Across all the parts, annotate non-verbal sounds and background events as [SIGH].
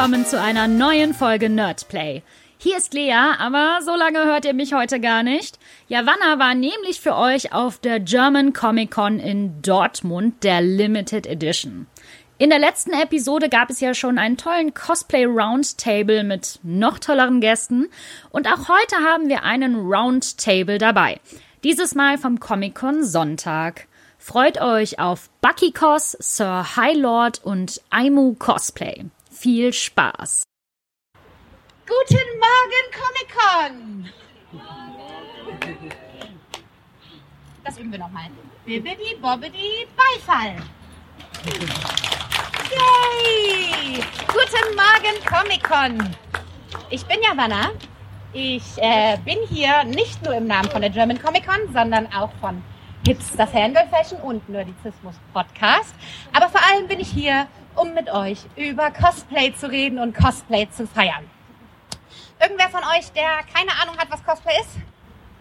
willkommen zu einer neuen Folge Nerdplay. Hier ist Lea, aber so lange hört ihr mich heute gar nicht. Javanna war nämlich für euch auf der German Comic Con in Dortmund, der Limited Edition. In der letzten Episode gab es ja schon einen tollen Cosplay Roundtable mit noch tolleren Gästen und auch heute haben wir einen Roundtable dabei. Dieses Mal vom Comic Con Sonntag. Freut euch auf Bucky Cos, Sir High Lord und Aimu Cosplay. Viel Spaß! Guten Morgen, Comic-Con! Das üben wir nochmal. Bibbidi, bobbidi, Beifall! Yay! Guten Morgen, Comic-Con! Ich bin Javanna. Ich äh, bin hier nicht nur im Namen von der German Comic-Con, sondern auch von Hipster Fangirl Fashion und Nerdizismus Podcast. Aber vor allem bin ich hier, um mit euch über Cosplay zu reden und Cosplay zu feiern. Irgendwer von euch, der keine Ahnung hat, was Cosplay ist?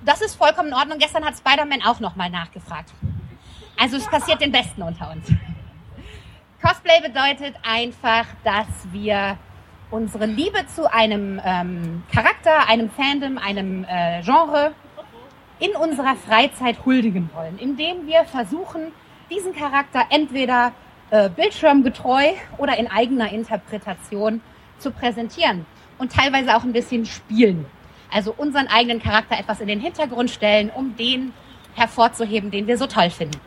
Das ist vollkommen in Ordnung. Gestern hat Spider-Man auch nochmal nachgefragt. Also es passiert den Besten unter uns. Cosplay bedeutet einfach, dass wir unsere Liebe zu einem ähm, Charakter, einem Fandom, einem äh, Genre in unserer Freizeit huldigen wollen, indem wir versuchen, diesen Charakter entweder äh, bildschirmgetreu oder in eigener Interpretation zu präsentieren und teilweise auch ein bisschen spielen. Also unseren eigenen Charakter etwas in den Hintergrund stellen, um den hervorzuheben, den wir so toll finden.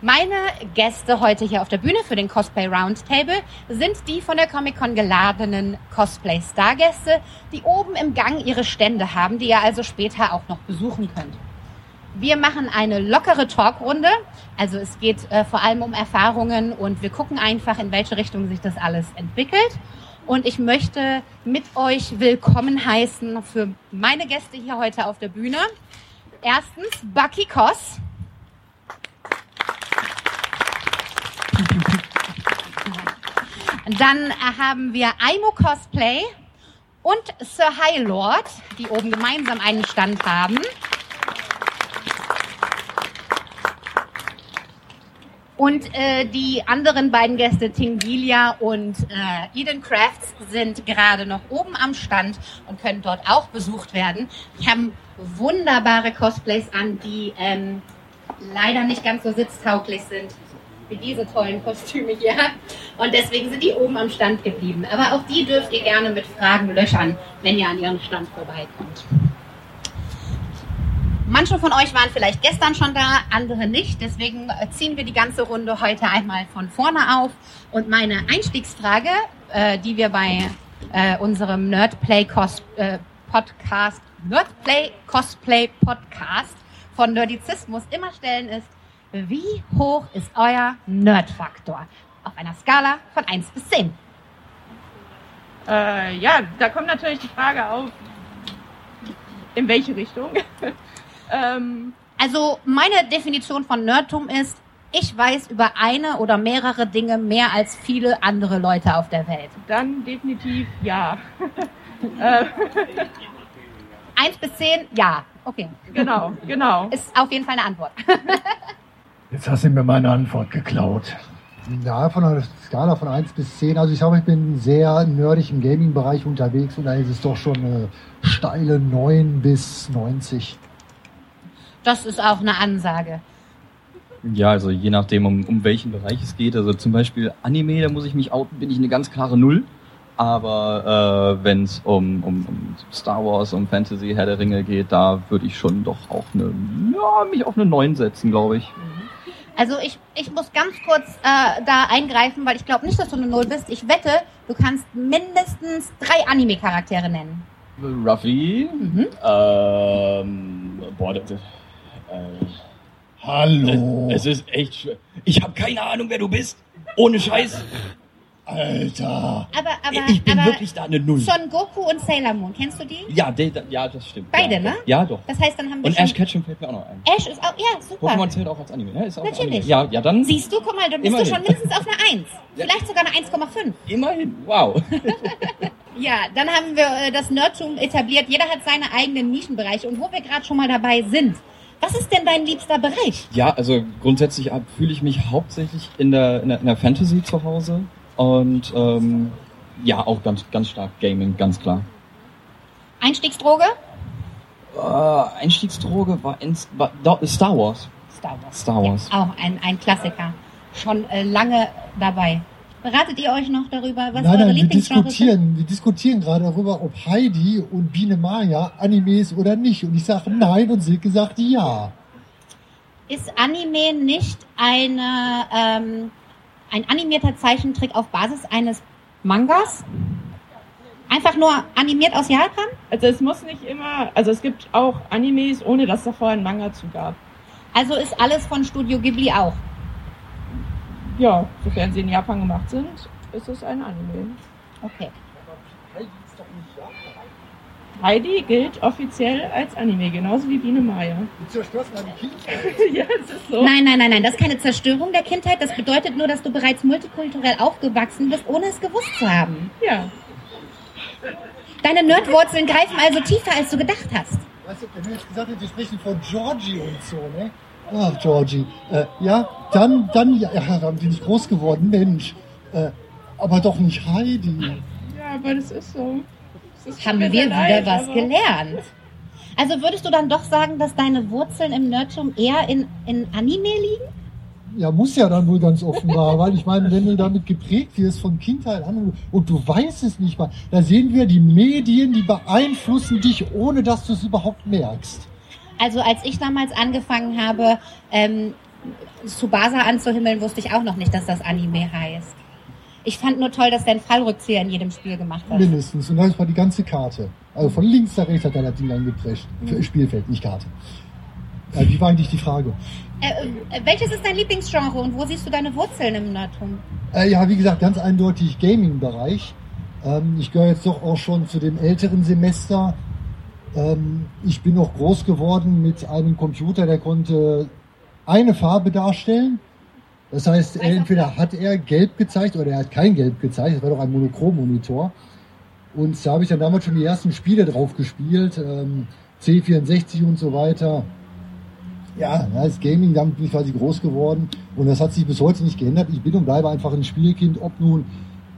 Meine Gäste heute hier auf der Bühne für den Cosplay Roundtable sind die von der Comic-Con geladenen Cosplay Stargäste, die oben im Gang ihre Stände haben, die ihr also später auch noch besuchen könnt. Wir machen eine lockere Talkrunde, also es geht äh, vor allem um Erfahrungen und wir gucken einfach, in welche Richtung sich das alles entwickelt. Und ich möchte mit euch willkommen heißen für meine Gäste hier heute auf der Bühne. Erstens Bucky Koss. Dann haben wir Aimo Cosplay und Sir High Lord, die oben gemeinsam einen Stand haben. Und äh, die anderen beiden Gäste, Tingilia und äh, Eden Crafts, sind gerade noch oben am Stand und können dort auch besucht werden. Die haben wunderbare Cosplays an, die ähm, leider nicht ganz so sitztauglich sind wie diese tollen Kostüme hier. Und deswegen sind die oben am Stand geblieben. Aber auch die dürft ihr gerne mit Fragen löchern, wenn ihr an ihrem Stand vorbeikommt. Manche von euch waren vielleicht gestern schon da, andere nicht. Deswegen ziehen wir die ganze Runde heute einmal von vorne auf. Und meine Einstiegsfrage, äh, die wir bei äh, unserem Nerdplay Cos äh, Podcast, Nerdplay Cosplay Podcast von Nerdizismus immer stellen, ist, wie hoch ist euer Nerdfaktor? Auf einer Skala von 1 bis 10. Äh, ja, da kommt natürlich die Frage auf, in welche Richtung. Ähm, also meine Definition von Nerdtum ist, ich weiß über eine oder mehrere Dinge mehr als viele andere Leute auf der Welt. Dann definitiv ja. [LAUGHS] Äh. Eins bis zehn, ja. Okay. Genau, genau. Ist auf jeden Fall eine Antwort. [LAUGHS] Jetzt hast du mir meine Antwort geklaut. Ja, von einer Skala von 1 bis 10. Also ich sage, ich bin sehr nerdig im Gaming-Bereich unterwegs und da ist es doch schon eine steile 9 bis 90. Das ist auch eine Ansage. Ja, also je nachdem, um, um welchen Bereich es geht. Also zum Beispiel Anime, da muss ich mich outen, bin ich eine ganz klare Null. Aber äh, wenn es um, um, um Star Wars, um Fantasy, Herr der Ringe geht, da würde ich schon doch auch eine, ja, mich auf eine 9 setzen, glaube ich. Also ich, ich muss ganz kurz äh, da eingreifen, weil ich glaube nicht, dass du eine Null bist. Ich wette, du kannst mindestens drei Anime-Charaktere nennen. Ruffy, mhm. ähm, boah, äh, Hallo. Es, es ist echt schwer. Ich habe keine Ahnung, wer du bist. Ohne Scheiß. Alter. Aber, aber, ich bin aber wirklich da eine Null. Son Goku und Sailor Moon, kennst du die? Ja, de, ja, das stimmt. Beide, ja, ne? Doch. Ja, doch. Das heißt, dann haben wir Und schon... Ash Ketchum fällt mir auch noch ein. Ash ist auch, ja, super. Pokémon zählt auch als Anime, ne? Ist auch Natürlich. Anime. Ja, ja, dann. Siehst du, guck mal, dann bist Immerhin. du schon mindestens auf einer 1. [LAUGHS] Vielleicht sogar eine 1,5. Immerhin, wow. [LAUGHS] Ja, dann haben wir äh, das Nerdtum etabliert. Jeder hat seine eigenen Nischenbereiche. Und wo wir gerade schon mal dabei sind, was ist denn dein liebster Bereich? Ja, also grundsätzlich fühle ich mich hauptsächlich in der, in der, in der Fantasy zu Hause. Und ähm, Ja, auch ganz, ganz stark Gaming, ganz klar. Einstiegsdroge? Äh, Einstiegsdroge war, in, war Star Wars. Star Wars. Star Wars. Ja, auch ein, ein Klassiker. Schon äh, lange dabei. Beratet ihr euch noch darüber, was nein, eure nein, wir Lieblingsgenres sind? diskutieren, wir diskutieren gerade darüber, ob Heidi und Biene Maya Animes oder nicht. Und ich sage nein und Silke sagt ja. Ist Anime nicht eine, ähm, ein animierter Zeichentrick auf Basis eines Mangas? Einfach nur animiert aus Japan? Also es muss nicht immer, also es gibt auch Animes, ohne dass da vorher ein Manga zu gab. Also ist alles von Studio Ghibli auch. Ja, sofern sie in Japan gemacht sind, ist es ein Anime. Okay. Heidi gilt offiziell als Anime, genauso wie Biene Maya. Du zerstörst meine Kindheit. [LAUGHS] ja, es ist so. Nein, nein, nein, nein, das ist keine Zerstörung der Kindheit. Das bedeutet nur, dass du bereits multikulturell aufgewachsen bist, ohne es gewusst zu haben. Ja. Deine Nerdwurzeln greifen also tiefer, als du gedacht hast. Weißt du, wenn du jetzt gesagt hättest, wir sprechen von Georgie und so, ne? Ach, Georgie. Äh, ja, dann, dann, ja, ja, dann bin ich groß geworden, Mensch. Äh, aber doch nicht Heidi. Ja, aber das ist so. Das ist Haben wir wieder leid, was aber- gelernt. Also würdest du dann doch sagen, dass deine Wurzeln im Nerdtum eher in, in Anime liegen? Ja, muss ja dann wohl ganz offenbar, [LAUGHS] weil ich meine, wenn du damit geprägt wirst von Kindheit an und du weißt es nicht mal, da sehen wir die Medien, die beeinflussen dich, ohne dass du es überhaupt merkst. Also als ich damals angefangen habe, ähm, Tsubasa anzuhimmeln, wusste ich auch noch nicht, dass das Anime heißt. Ich fand nur toll, dass der einen Fallrückzieher in jedem Spiel gemacht hat. Mindestens. Und das war die ganze Karte. Also von links nach rechts hat er das Ding angeprescht. Für Spielfeld, nicht Karte. Ja, wie war eigentlich die Frage? Äh, äh, welches ist dein Lieblingsgenre und wo siehst du deine Wurzeln im Nerdtum? Äh, ja, wie gesagt, ganz eindeutig Gaming-Bereich. Ähm, ich gehöre jetzt doch auch schon zu dem älteren Semester. Ähm, ich bin noch groß geworden mit einem Computer, der konnte eine Farbe darstellen. Das heißt, entweder hat er gelb gezeigt oder er hat kein gelb gezeigt. Das war doch ein Monochrom-Monitor. Und da habe ich dann damals schon die ersten Spiele drauf gespielt. Ähm, C64 und so weiter. Ja, das Gaming, damit bin ich quasi groß geworden. Und das hat sich bis heute nicht geändert. Ich bin und bleibe einfach ein Spielkind, ob nun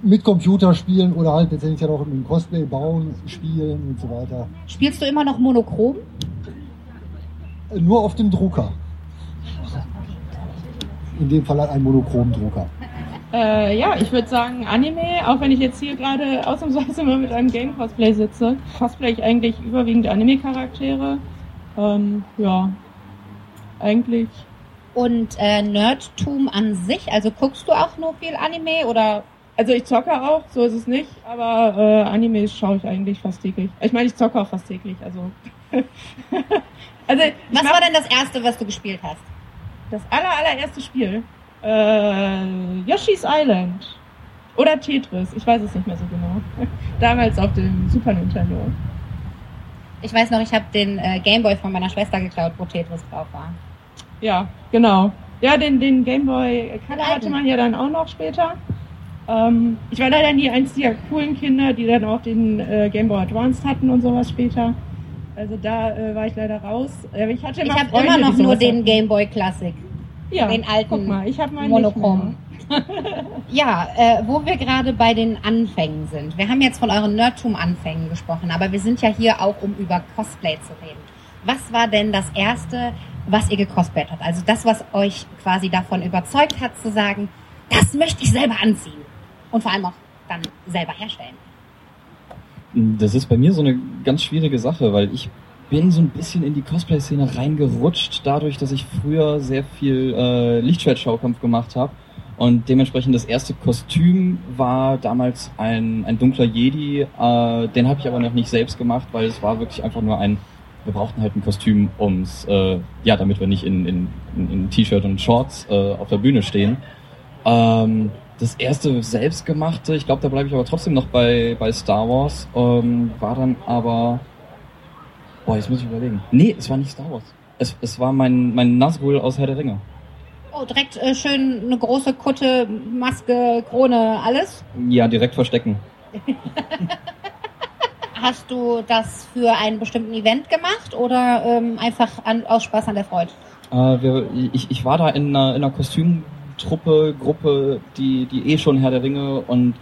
mit Computerspielen oder halt letztendlich dann auch mit dem Cosplay bauen, spielen und so weiter. Spielst du immer noch monochrom? Äh, Nur auf dem Drucker. In dem Fall halt ein Monochromdrucker. Äh, ja, ich würde sagen Anime, auch wenn ich jetzt hier gerade ausnahmsweise mal mit einem Game-Cosplay sitze, cosplay ich eigentlich überwiegend Anime-Charaktere. Ähm, ja, eigentlich. Und äh, Nerdtum an sich, also guckst du auch nur viel Anime oder Also ich zocke auch, so ist es nicht, aber äh, Animes schaue ich eigentlich fast täglich. Ich meine, ich zocke auch fast täglich, also. [LAUGHS] also was war denn das erste, was du gespielt hast? das aller, allererste Spiel. Äh, Yoshi's Island. Oder Tetris, ich weiß es nicht mehr so genau. [LAUGHS] Damals auf dem Super Nintendo. Ich weiß noch, ich habe den äh, Gameboy von meiner Schwester geklaut, wo Tetris drauf war. Ja, genau. Ja, den, den Gameboy Color hatte man ja dann auch noch später. Ähm, ich war leider nie eins der coolen Kinder, die dann auch den äh, Gameboy Advanced hatten und sowas später. Also da äh, war ich leider raus. Äh, ich hatte Ich habe immer noch nur den hatten. Gameboy Classic. ja, den alten Guck mal, ich habe meinen Monochrom. [LAUGHS] Ja, äh, wo wir gerade bei den Anfängen sind. Wir haben jetzt von euren Nerdtum-Anfängen gesprochen, aber wir sind ja hier auch, um über Cosplay zu reden. Was war denn das Erste, was ihr gecosplayt habt? Also das, was euch quasi davon überzeugt hat, zu sagen, das möchte ich selber anziehen. Und vor allem auch dann selber herstellen. Das ist bei mir so eine ganz schwierige Sache, weil ich bin so ein bisschen in die Cosplay-Szene reingerutscht, dadurch, dass ich früher sehr viel äh, Lichtschwert-Schaukampf gemacht habe. Und dementsprechend das erste Kostüm war damals ein, ein dunkler Jedi. Äh, den habe ich aber noch nicht selbst gemacht, weil es war wirklich einfach nur ein, wir brauchten halt ein Kostüm, ums, äh, ja, damit wir nicht in, in, in, in T-Shirt und Shorts äh, auf der Bühne stehen. Ähm, das erste selbstgemachte, ich glaube, da bleibe ich aber trotzdem noch bei, bei Star Wars, ähm, war dann aber. Boah, jetzt muss ich überlegen. Nee, es war nicht Star Wars. Es, es war mein, mein Nazgul aus Herr der Ringe. Oh, direkt äh, schön eine große Kutte, Maske, Krone, alles. Ja, direkt verstecken. [LAUGHS] Hast du das für einen bestimmten Event gemacht oder ähm, einfach an, aus Spaß an der Freude? Äh, wir, ich, ich war da in einer, in einer Truppe, Gruppe, die, die eh schon Herr der Ringe und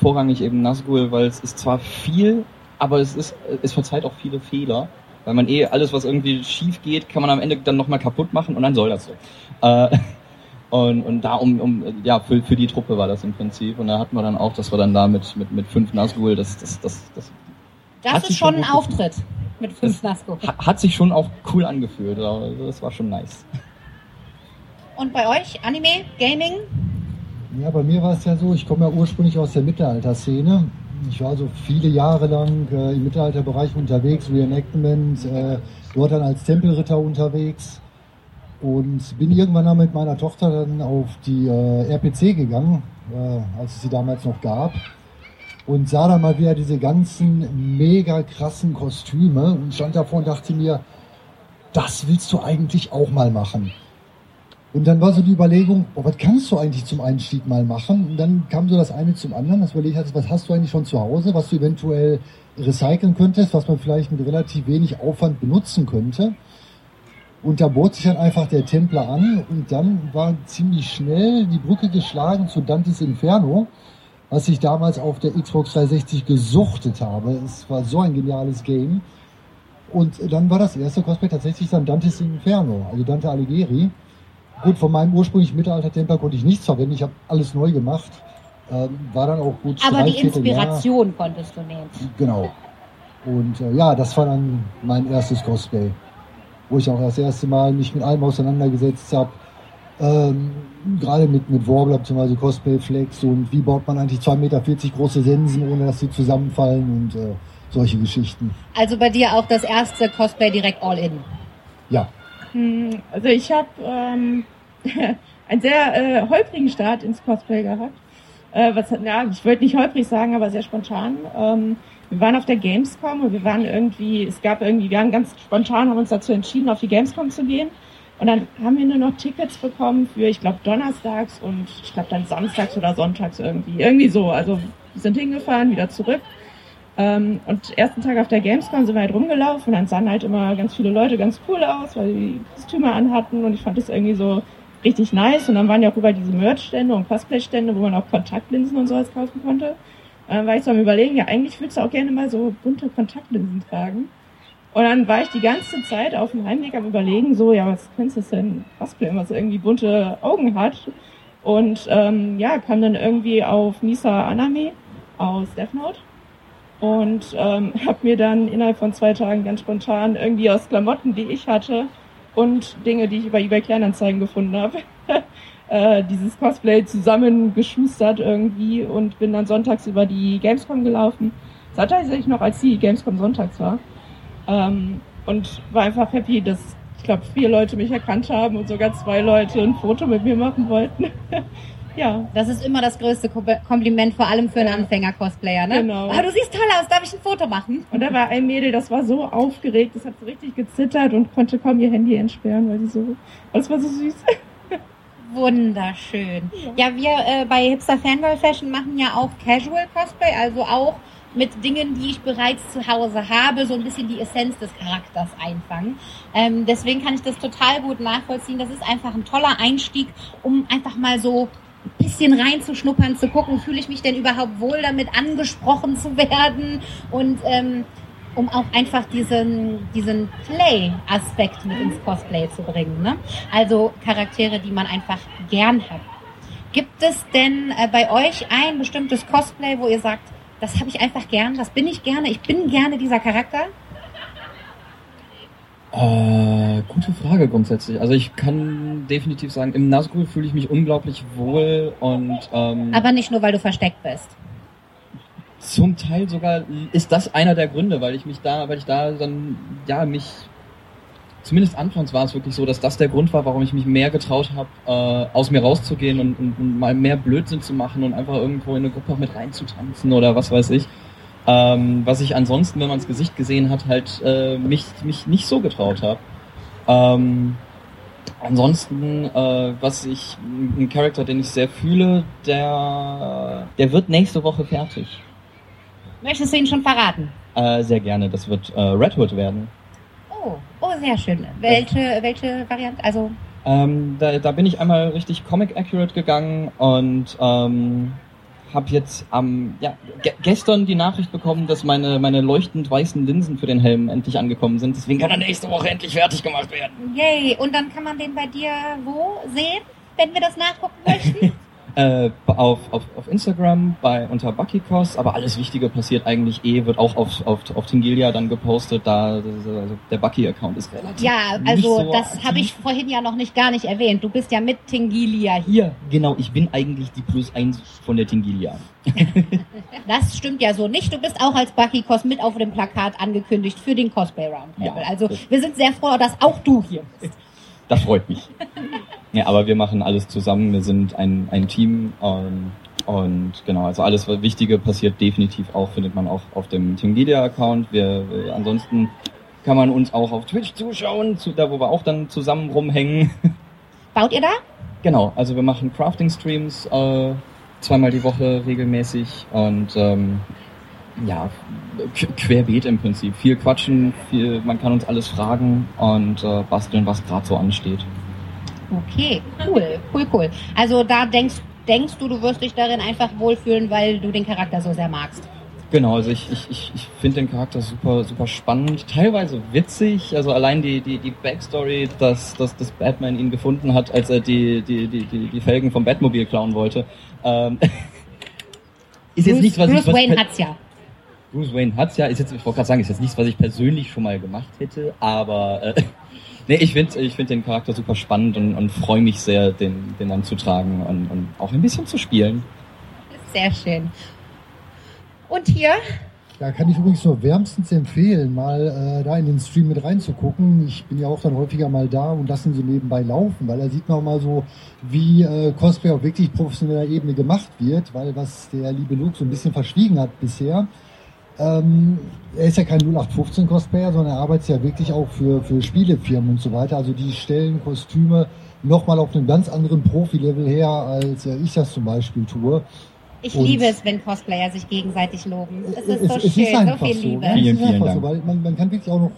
vorrangig eben Nazgul, weil es ist zwar viel, aber es ist, es verzeiht auch viele Fehler. Weil man eh alles, was irgendwie schief geht, kann man am Ende dann nochmal kaputt machen und dann soll das so. Äh, [LAUGHS] und, und da um, um ja, für, für die Truppe war das im Prinzip. Und da hatten wir dann auch, dass wir dann da mit, mit, mit fünf Nazgul, das, das, das, das Das ist schon ein Auftritt mit fünf Nazgul. ha- hat sich schon auch cool angefühlt. Das war schon nice. Und bei euch, Anime, Gaming? Ja, bei mir war es ja so, ich komme ja ursprünglich aus der Mittelalterszene. Ich war so viele Jahre lang äh, im Mittelalterbereich unterwegs, Reenactment, äh, dort dann als Tempelritter unterwegs und bin irgendwann dann mit meiner Tochter dann auf die äh, RPC gegangen, äh, als es sie damals noch gab und sah dann mal wieder diese ganzen mega krassen Kostüme und stand davor und dachte mir, das willst du eigentlich auch mal machen. Und dann war so die Überlegung, oh, was kannst du eigentlich zum Einstieg mal machen? Und dann kam so das eine zum anderen, dass du überlegt hast, was hast du eigentlich schon zu Hause, was du eventuell recyceln könntest, was man vielleicht mit relativ wenig Aufwand benutzen könnte. Und da bot sich dann einfach der Templer an und dann war ziemlich schnell die Brücke geschlagen zu Dantes Inferno, was ich damals auf der Xbox 360 gesuchtet habe. Es war so ein geniales Game. Und dann war das erste Cosplay tatsächlich dann Dantes Inferno, also Dante Alighieri. Gut, von meinem ursprünglichen Mittelalter-Templer konnte ich nichts verwenden. Ich habe alles neu gemacht. Ähm, war dann auch gut. Aber die dreiviertel Jahr. Inspiration konntest du nehmen. Genau. Und äh, ja, das war dann mein erstes Cosplay, wo ich auch das erste Mal mich mit allem auseinandergesetzt habe. Ähm, Gerade mit, mit Warbler bzw. Cosplay Flex und wie baut man eigentlich 2,40 Meter große Sensen, ohne dass sie zusammenfallen und äh, solche Geschichten. Also bei dir auch das erste Cosplay direkt all in. Ja, Also ich habe ähm, [LAUGHS] einen sehr äh, holprigen Start ins Cosplay gehabt. Äh, was, ja, ich wollte nicht holprig sagen, aber sehr spontan. Ähm, wir waren auf der Gamescom und wir waren irgendwie, es gab irgendwie, wir haben ganz spontan haben uns dazu entschieden, auf die Gamescom zu gehen. Und dann haben wir nur noch Tickets bekommen für, ich glaube, donnerstags und ich glaube dann samstags oder sonntags irgendwie. Irgendwie so. Also sind hingefahren, wieder zurück. Ähm, und ersten Tag auf der Gamescom sind wir halt rumgelaufen und dann sahen halt immer ganz viele Leute ganz cool aus, weil die Kostüme anhatten und ich fand das irgendwie so richtig nice. Und dann waren ja auch überall diese Merch-Stände und Cosplay-Stände, wo man auch Kontaktlinsen und sowas kaufen konnte. Dann war ich so am überlegen, ja eigentlich würdest du auch gerne mal so bunte Kontaktlinsen tragen. Und dann war ich die ganze Zeit auf dem Heimweg am überlegen, so, ja, was könntest du denn cosplayen, was irgendwie bunte Augen hat? Und ähm, ja, kam dann irgendwie auf Misa Aname aus Death Note und ähm, habe mir dann innerhalb von zwei Tagen ganz spontan irgendwie aus Klamotten, die ich hatte und Dinge, die ich über eBay Kleinanzeigen gefunden habe, [LAUGHS] äh, dieses Cosplay zusammengeschustert irgendwie und bin dann sonntags über die Gamescom gelaufen. Das war tatsächlich noch, als die Gamescom sonntags war. Ähm, und war einfach happy, dass ich glaube vier Leute mich erkannt haben und sogar zwei Leute ein Foto mit mir machen wollten. [LAUGHS] ja, Das ist immer das größte Kom- Kompliment, vor allem für einen Anfänger-Cosplayer, ne? Genau. Oh, du siehst toll aus, darf ich ein Foto machen? Und da war ein Mädel, das war so aufgeregt, das hat so richtig gezittert und konnte kaum ihr Handy entsperren, weil sie so. Und das war so süß. Wunderschön. Ja, wir äh, bei Hipster Fangirl Fashion machen ja auch Casual Cosplay, also auch mit Dingen, die ich bereits zu Hause habe, so ein bisschen die Essenz des Charakters einfangen. Ähm, deswegen kann ich das total gut nachvollziehen. Das ist einfach ein toller Einstieg, um einfach mal so ein bisschen reinzuschnuppern, zu gucken, fühle ich mich denn überhaupt wohl damit angesprochen zu werden und ähm, um auch einfach diesen, diesen Play-Aspekt mit ins Cosplay zu bringen. Ne? Also Charaktere, die man einfach gern hat. Gibt es denn äh, bei euch ein bestimmtes Cosplay, wo ihr sagt, das habe ich einfach gern, das bin ich gerne, ich bin gerne dieser Charakter? Äh, gute Frage grundsätzlich. Also ich kann definitiv sagen, im Nazgul fühle ich mich unglaublich wohl und ähm, Aber nicht nur, weil du versteckt bist. zum Teil sogar ist das einer der Gründe, weil ich mich da, weil ich da dann ja mich zumindest anfangs war es wirklich so, dass das der Grund war, warum ich mich mehr getraut habe, äh, aus mir rauszugehen und, und, und mal mehr Blödsinn zu machen und einfach irgendwo in eine Gruppe mit reinzutanzen oder was weiß ich. Ähm, was ich ansonsten, wenn man das Gesicht gesehen hat, halt äh, mich, mich nicht so getraut habe. Ähm, ansonsten, äh, was ich, ein Charakter, den ich sehr fühle, der, der wird nächste Woche fertig. Möchtest du ihn schon verraten? Äh, sehr gerne, das wird äh, Red Hood werden. Oh, oh, sehr schön. Welche, welche Variante? Also Ähm, da, da bin ich einmal richtig Comic Accurate gegangen und ähm, habe jetzt am ja, ge gestern die Nachricht bekommen, dass meine meine leuchtend weißen Linsen für den Helm endlich angekommen sind. Deswegen kann er nächste Woche endlich fertig gemacht werden. Yay, und dann kann man den bei dir wo sehen, wenn wir das nachgucken möchten? [LAUGHS] Äh, auf, auf, auf Instagram bei unter Buckykos, aber alles Wichtige passiert eigentlich eh, wird auch auf, auf, auf Tingilia dann gepostet, da also der Bucky-Account ist relativ. ja, also so das habe ich vorhin ja noch nicht gar nicht erwähnt. Du bist ja mit Tingilia hier. Genau, ich bin eigentlich die Plus 1 von der Tingilia. [LAUGHS] Das stimmt ja so nicht. Du bist auch als Bucky Cos mit auf dem Plakat angekündigt für den Cosplay Roundtable. Ja, also wir sind sehr froh, dass auch du hier bist. Das freut mich. ja, aber wir machen alles zusammen, wir sind ein, ein Team ähm, und genau, also alles was Wichtige passiert definitiv auch, findet man auch auf dem Tingilia-Account. Wir, wir, ansonsten kann man uns auch auf Twitch zuschauen, zu, da wo wir auch dann zusammen rumhängen. Baut ihr da? Genau, also wir machen Crafting-Streams äh, zweimal die Woche regelmäßig und ähm, ja, qu- querbeet im Prinzip. Viel quatschen, viel, man kann uns alles fragen und äh, basteln, was gerade so ansteht. Okay, cool, cool, cool. Also da denkst, denkst du, du wirst dich darin einfach wohlfühlen, weil du den Charakter so sehr magst. Genau, also ich, ich, ich, ich finde den Charakter super, super spannend, teilweise witzig, also allein die, die, die Backstory, dass, dass, dass Batman ihn gefunden hat, als er die, die, die, die, die Felgen vom Batmobil klauen wollte. Ähm, [LAUGHS] ist jetzt Bruce, nichts, was Bruce ich, was Wayne hat's ja. Bruce Wayne hat's ja, ist jetzt, ich wollte gerade sagen, ist jetzt nichts, was ich persönlich schon mal gemacht hätte, aber äh, [LAUGHS] nee, ich finde ich find den Charakter super spannend und, und freue mich sehr, den, den dann zu tragen und, und auch ein bisschen zu spielen. Sehr schön. Und hier? Da kann ich übrigens nur wärmstens empfehlen, mal äh, da in den Stream mit reinzugucken. Ich bin ja auch dann häufiger mal da und lasse ihn so nebenbei laufen, weil da sieht man auch mal so, wie äh, Cosplay auf wirklich professioneller Ebene gemacht wird, weil was der liebe Luke so ein bisschen verschwiegen hat bisher, ähm, er ist ja kein 0815 Cosplayer, sondern er arbeitet ja wirklich auch für, für Spielefirmen und so weiter. Also die stellen Kostüme nochmal auf einem ganz anderen Profi-Level her, als ich das zum Beispiel tue. Ich Und- liebe es, wenn Cosplayer sich gegenseitig loben. Es ist so es, es schön, ist einfach so viel so. Liebe. ne? Vielen, es ist vielen Dank. so, weil man, man kann wirklich auch noch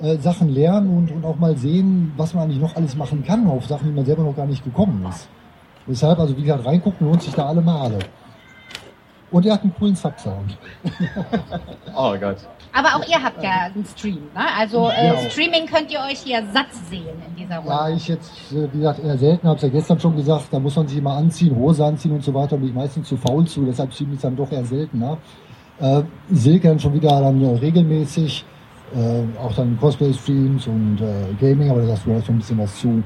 äh, Sachen lernen und, und auch mal sehen, was man eigentlich noch alles machen kann auf Sachen, die man selber noch gar nicht gekommen ist. Deshalb, also wie gesagt, reingucken lohnt sich da alle Male. Und er hat einen coolen Subsound. [LAUGHS] Oh Gott. Aber auch ihr habt ja einen Stream, ne? Also äh, Genau. Streaming könnt ihr euch hier satt sehen in dieser Runde. Ja, ich jetzt, äh, wie gesagt, eher selten, habe es ja gestern schon gesagt, da muss man sich immer anziehen, Hose anziehen und so weiter, bin ich meistens zu faul zu, deshalb streame ich dann doch eher seltener. Äh, Silke dann schon wieder dann äh, regelmäßig, äh, auch dann Cosplay-Streams und äh, Gaming, aber da sagst du gleich schon ein bisschen was zu.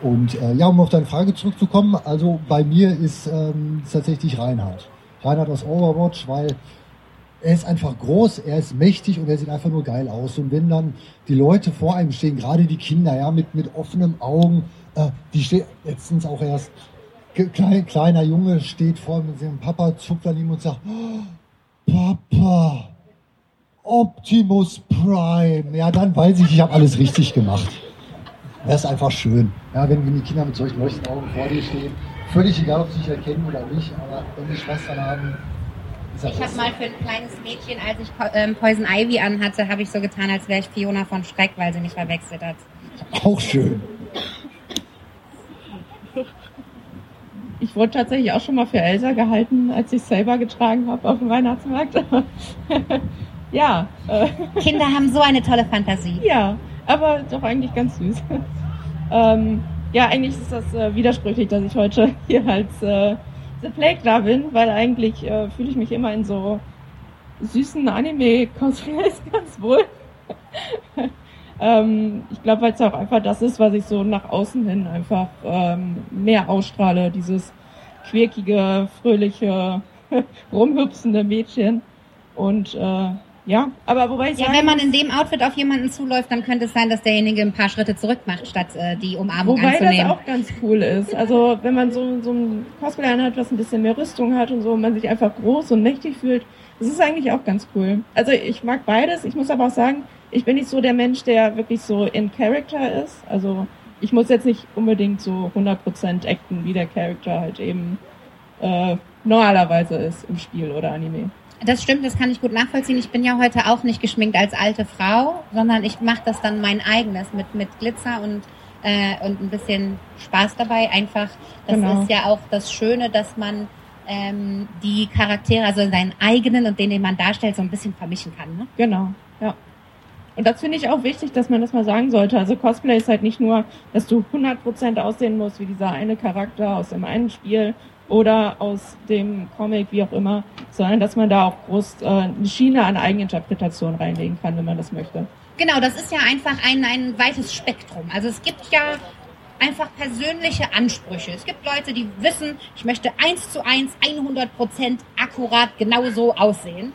Und äh, ja, um auf deine Frage zurückzukommen, also bei mir ist ähm, ist tatsächlich Reinhard. Reinhard aus Overwatch, weil er ist einfach groß, er ist mächtig und er sieht einfach nur geil aus. Und wenn dann die Leute vor einem stehen, gerade die Kinder, ja, mit, mit offenen Augen, äh, die stehen letztens auch erst, klein, kleiner Junge steht vor mir mit seinem Papa, zuckt an ihm und sagt, "Oh, Papa, Optimus Prime. Ja, dann weiß ich, ich habe alles richtig gemacht. Das ist einfach schön. Ja, wenn, wenn die Kinder mit solchen leuchtenden Augen vor dir stehen, völlig egal, ob sie dich erkennen oder nicht, aber wenn die Spaß dran haben, ist das Ich habe mal für ein kleines Mädchen, als ich ähm, Poison Ivy anhatte, habe ich so getan, als wäre ich Fiona von Schreck, weil sie mich verwechselt hat. auch schön. Ich wurde tatsächlich auch schon mal für Elsa gehalten, als ich selber getragen habe auf dem Weihnachtsmarkt. [LAUGHS] ja, äh, Kinder haben so eine tolle Fantasie. ja, aber doch eigentlich ganz süß. ähm, ja, eigentlich ist das äh, widersprüchlich, dass ich heute [LAUGHS] hier als äh, The Plague da bin, weil eigentlich äh, fühle ich mich immer in so süßen Anime-Cosplays [LAUGHS] ganz wohl. [LAUGHS] ähm, ich glaube, weil es auch einfach das ist, was ich so nach außen hin einfach ähm, mehr ausstrahle. Dieses quirkige, fröhliche, rumhüpsende Mädchen. Und äh, ja, aber wobei ich Ja, wenn man in dem Outfit auf jemanden zuläuft, dann könnte es sein, dass derjenige ein paar Schritte zurück macht, statt äh, die Umarmung Wobei das anzunehmen. auch ganz cool ist. Also wenn man so, so ein Cosplay anhat, was ein bisschen mehr Rüstung hat und so, und man sich einfach groß und mächtig fühlt, das ist eigentlich auch ganz cool. Also ich mag beides. Ich muss aber auch sagen, ich bin nicht so der Mensch, der wirklich so in Character ist. Also ich muss jetzt nicht unbedingt so 100% acten, wie der Charakter halt eben äh, normalerweise ist im Spiel oder Anime. Das stimmt, das kann ich gut nachvollziehen. Ich bin ja heute auch nicht geschminkt als alte Frau, sondern ich mache das dann mein eigenes mit, mit Glitzer und äh, und ein bisschen Spaß dabei. Einfach, das Genau. ist ja auch das Schöne, dass man ähm, die Charaktere, also seinen eigenen und den, den man darstellt, so ein bisschen vermischen kann. Ne? Genau, ja. Und das finde ich auch wichtig, dass man das mal sagen sollte. Also Cosplay ist halt nicht nur, dass du 100% aussehen musst wie dieser eine Charakter aus dem einen Spiel oder aus dem Comic, wie auch immer, sondern dass man da auch groß äh, eine Schiene an Eigeninterpretation reinlegen kann, wenn man das möchte. Genau, das ist ja einfach ein, ein weites Spektrum. Also es gibt ja einfach persönliche Ansprüche. Es gibt Leute, die wissen, ich möchte eins zu eins, 100 Prozent akkurat genauso aussehen.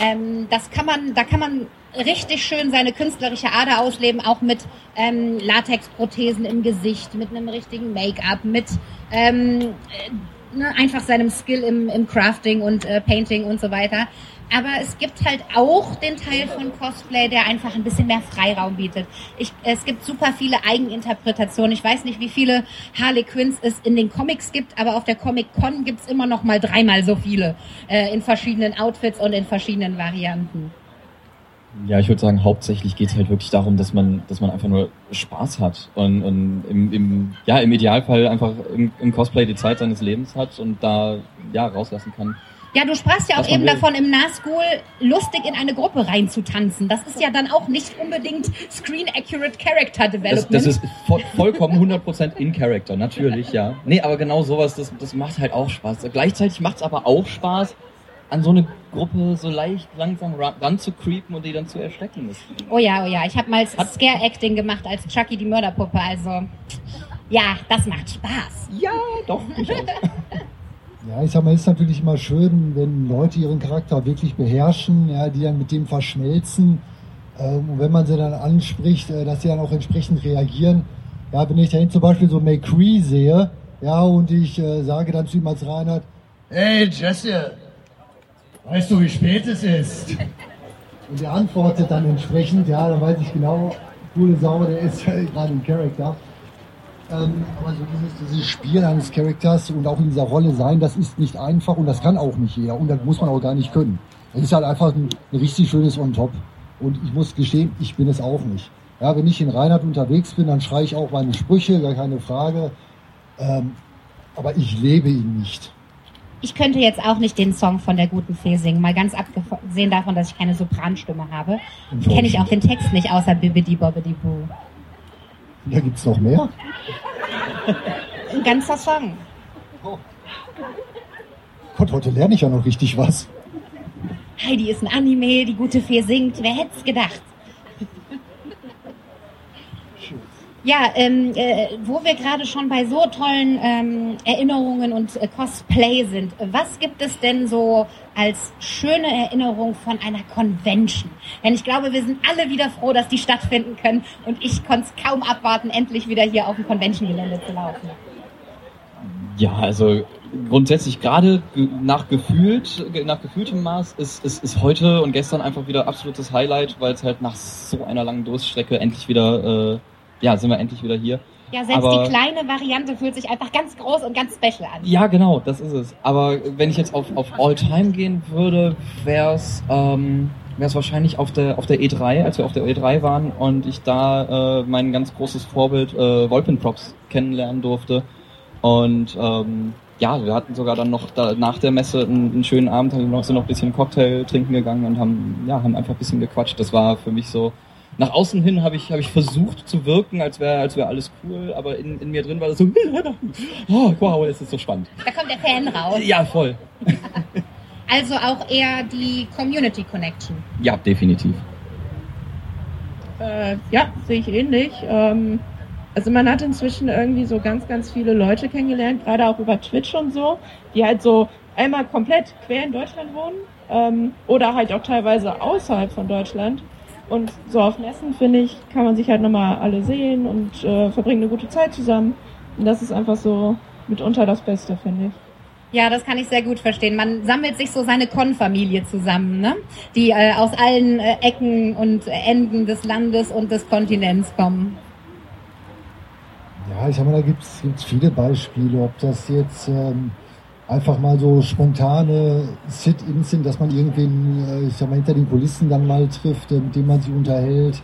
Ähm, das kann man, da kann man richtig schön seine künstlerische Ader ausleben, auch mit ähm, Latexprothesen im Gesicht, mit einem richtigen Make-up, mit ähm, äh, ne, einfach seinem Skill im, im Crafting und äh, Painting und so weiter. Aber es gibt halt auch den Teil von Cosplay, der einfach ein bisschen mehr Freiraum bietet. Ich, es gibt super viele Eigeninterpretationen. Ich weiß nicht, wie viele Harley Quinns es in den Comics gibt, aber auf der Comic Con gibt's immer noch mal dreimal so viele äh, in verschiedenen Outfits und in verschiedenen Varianten. Ja, ich würde sagen, hauptsächlich geht's halt wirklich darum, dass man, dass man einfach nur Spaß hat und, und im, im, ja, im Idealfall einfach im, im Cosplay die Zeit seines Lebens hat und da ja rauslassen kann. Ja, du sprachst ja auch eben will. davon, im Nahschool lustig in eine Gruppe reinzutanzen. Das ist ja dann auch nicht unbedingt Screen-Accurate Character Das, Development. das ist voll, vollkommen 100% in Character, natürlich, ja. Nee, aber genau sowas, das, das macht halt auch Spaß. Gleichzeitig macht's aber auch Spaß, an so eine Gruppe so leicht langsam ran, ran zu creepen und die dann zu erschrecken. Das, Oh ja, oh ja. Ich habe mal Scare-Acting gemacht als Chucky die Mörderpuppe. Also ja, das macht Spaß. ja, doch. [LAUGHS] Ja, ich sag mal, ist natürlich immer schön, wenn Leute ihren Charakter wirklich beherrschen, ja, die dann mit dem verschmelzen. Ähm, und wenn man sie dann anspricht, äh, dass sie dann auch entsprechend reagieren. Ja, wenn ich da hinten zum Beispiel so McCree sehe, ja, und ich äh, sage dann zu ihm als Reinhard, Hey Jesse, weißt du, wie spät es ist? und er antwortet dann entsprechend, ja, dann weiß ich genau, coole Sau, der ist [LAUGHS] ja gerade im Charakter. Ähm, aber so dieses, dieses Spiel eines Charakters und auch in dieser Rolle sein, das ist nicht einfach und das kann auch nicht jeder und das muss man auch gar nicht können. Das ist halt einfach ein, ein richtig schönes On-Top. Und ich muss gestehen, ich bin es auch nicht. Ja, wenn ich in Reinhard unterwegs bin, dann schreie ich auch meine Sprüche, gar keine Frage. Ähm, aber ich lebe ihn nicht. Ich könnte jetzt auch nicht den Song von der guten Fee singen, mal ganz abgesehen davon, dass ich keine Sopranstimme habe. Kenne ich auch den Text nicht, außer Bibbidi Bobbidi Boo. Da gibt's noch mehr. Ein ganzer Song. Gott, heute lerne ich ja noch richtig was. Heidi ist ein Anime, die gute Fee singt. Wer hätte es gedacht? Ja, ähm, äh, wo wir gerade schon bei so tollen ähm, Erinnerungen und äh, Cosplay sind, was gibt es denn so als schöne Erinnerung von einer Convention? Denn ich glaube, wir sind alle wieder froh, dass die stattfinden können und ich konnte es kaum abwarten, endlich wieder hier auf dem Convention-Gelände zu laufen. Ja, also grundsätzlich gerade ge- nach gefühlt, ge- nach gefühltem Maß ist, ist, ist heute und gestern einfach wieder absolutes Highlight, weil es halt nach so einer langen Durststrecke endlich wieder, äh, ja, sind wir endlich wieder hier. Ja, selbst Aber- die kleine Variante fühlt sich einfach ganz groß und ganz special an. Ja, genau, das ist es. Aber wenn ich jetzt auf, auf All-Time gehen würde, wäre es ähm, wär's wahrscheinlich auf der, auf der E3, als wir auf der E3 waren und ich da äh, mein ganz großes Vorbild äh, Wolpenprops kennenlernen durfte. Und ähm, ja, wir hatten sogar dann noch da, nach der Messe einen, einen schönen Abend, haben wir noch, sind noch ein bisschen Cocktail trinken gegangen und haben, ja, haben einfach ein bisschen gequatscht. Das war für mich so. Nach außen hin habe ich, habe ich versucht zu wirken, als wäre als wäre alles cool, aber in, in mir drin war das so, [LAUGHS] oh, wow, es ist so spannend. Da kommt der Fan raus. Ja, voll. [LAUGHS] Also auch eher die Community Connection. Ja, definitiv. Äh, ja, sehe ich ähnlich. Ähm, also man hat inzwischen irgendwie so ganz, ganz viele Leute kennengelernt, gerade auch über Twitch und so, die halt so einmal komplett quer in Deutschland wohnen ähm, oder halt auch teilweise außerhalb von Deutschland. Und so auf Messen, finde ich, kann man sich halt nochmal alle sehen und äh, verbringen eine gute Zeit zusammen. Und das ist einfach so mitunter das Beste, finde ich. Ja, das kann ich sehr gut verstehen. Man sammelt sich so seine Con-Familie zusammen, ne? die äh, aus allen äh, Ecken und Enden des Landes und des Kontinents kommen. Ja, ich sag mal, da gibt's gibt's viele Beispiele, ob das jetzt ähm, einfach mal so spontane Sit-ins sind, dass man irgendwen, äh, ich sag mal, hinter den Kulissen dann mal trifft, äh, mit dem man sich unterhält.